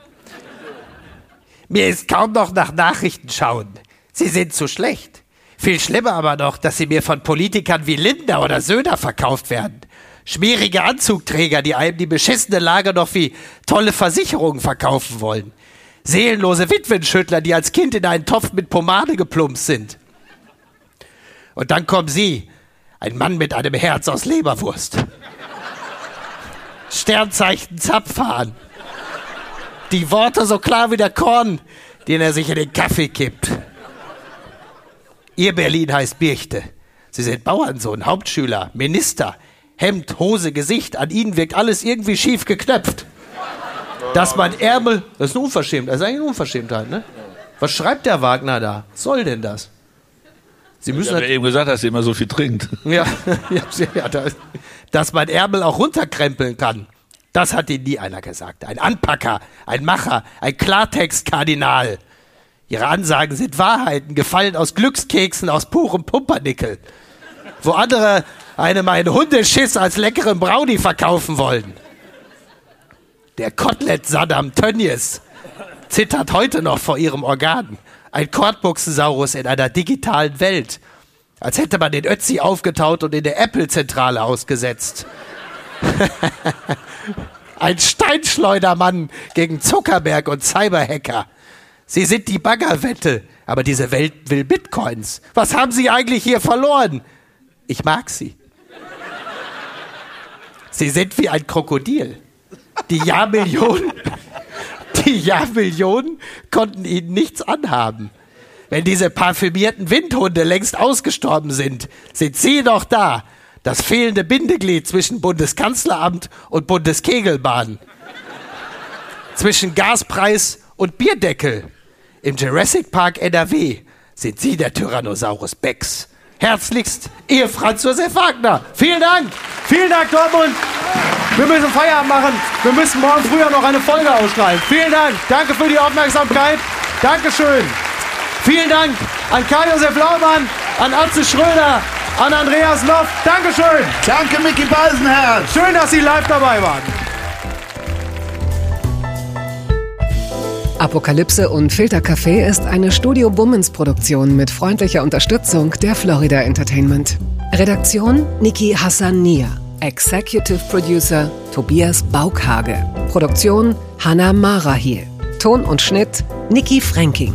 Speaker 2: Mir ist kaum noch nach Nachrichten schauen. Sie sind zu schlecht. Viel schlimmer aber noch, dass sie mir von Politikern wie Lindner oder Söder verkauft werden. Schmierige Anzugträger, die einem die beschissene Lage noch wie tolle Versicherungen verkaufen wollen. Seelenlose Witwenschüttler, die als Kind in einen Topf mit Pomade geplumpst sind. Und dann kommen Sie, ein Mann mit einem Herz aus Leberwurst. Sternzeichen Zapfhahn. Die Worte so klar wie der Korn, den er sich in den Kaffee kippt. Ihr Berlin heißt Birchte. Sie sind Bauernsohn, Hauptschüler, Minister. Hemd, Hose, Gesicht, an ihnen wirkt alles irgendwie schief geknöpft. Dass man Ärmel, das ist eine Unverschämtheit, das ist eigentlich eine Unverschämtheit, ne? Was schreibt der Wagner da? Was soll denn das? Sie
Speaker 3: Ich
Speaker 2: müssen
Speaker 3: habe ja eben gesagt, dass sie immer so viel trinkt.
Speaker 2: ja, ja, ja da, dass man Ärmel auch runterkrempeln kann. Das hat ihnen nie einer gesagt. Ein Anpacker, ein Macher, ein Klartext-Kardinal. Ihre Ansagen sind Wahrheiten, gefallen aus Glückskeksen aus purem Pumpernickel. Wo andere einem einen Hundeschiss als leckeren Brownie verkaufen wollen. Der Kotelett Saddam Tönnies zittert heute noch vor ihrem Organ. Ein Kortbuchsensaurus in einer digitalen Welt. Als hätte man den Ötzi aufgetaut und in der Apple-Zentrale ausgesetzt. Ein Steinschleudermann gegen Zuckerberg und Cyberhacker. Sie sind die Baggerwette, aber diese Welt will Bitcoins. Was haben Sie eigentlich hier verloren? Ich mag Sie. Sie sind wie ein Krokodil. Die Jahrmillionen, die Jahrmillionen konnten Ihnen nichts anhaben. Wenn diese parfümierten Windhunde längst ausgestorben sind, sind Sie noch da. Das fehlende Bindeglied zwischen Bundeskanzleramt und Bundeskegelbahn. Zwischen Gaspreis und Bierdeckel. Im Jurassic Park NRW sind Sie der Tyrannosaurus Bex. Herzlichst, Ihr Franz Josef Wagner. Vielen Dank. Vielen Dank, Dortmund. Wir müssen Feierabend machen. Wir müssen morgen früher noch eine Folge ausschreiben. Vielen Dank. Danke für die Aufmerksamkeit. Dankeschön. Vielen Dank an Karl-Josef Laumann, an Atze Schröder, an Andreas Loff. Dankeschön.
Speaker 5: Danke, Micky Beisenherz.
Speaker 2: Schön, dass Sie live dabei waren.
Speaker 1: Apokalypse und Filtercafé ist eine Studio Bummens Produktion mit freundlicher Unterstützung der Florida Entertainment. Redaktion Niki Hassania. Executive Producer Tobias Baukhage. Produktion Hanna Marahiel. Ton und Schnitt Niki Fränking.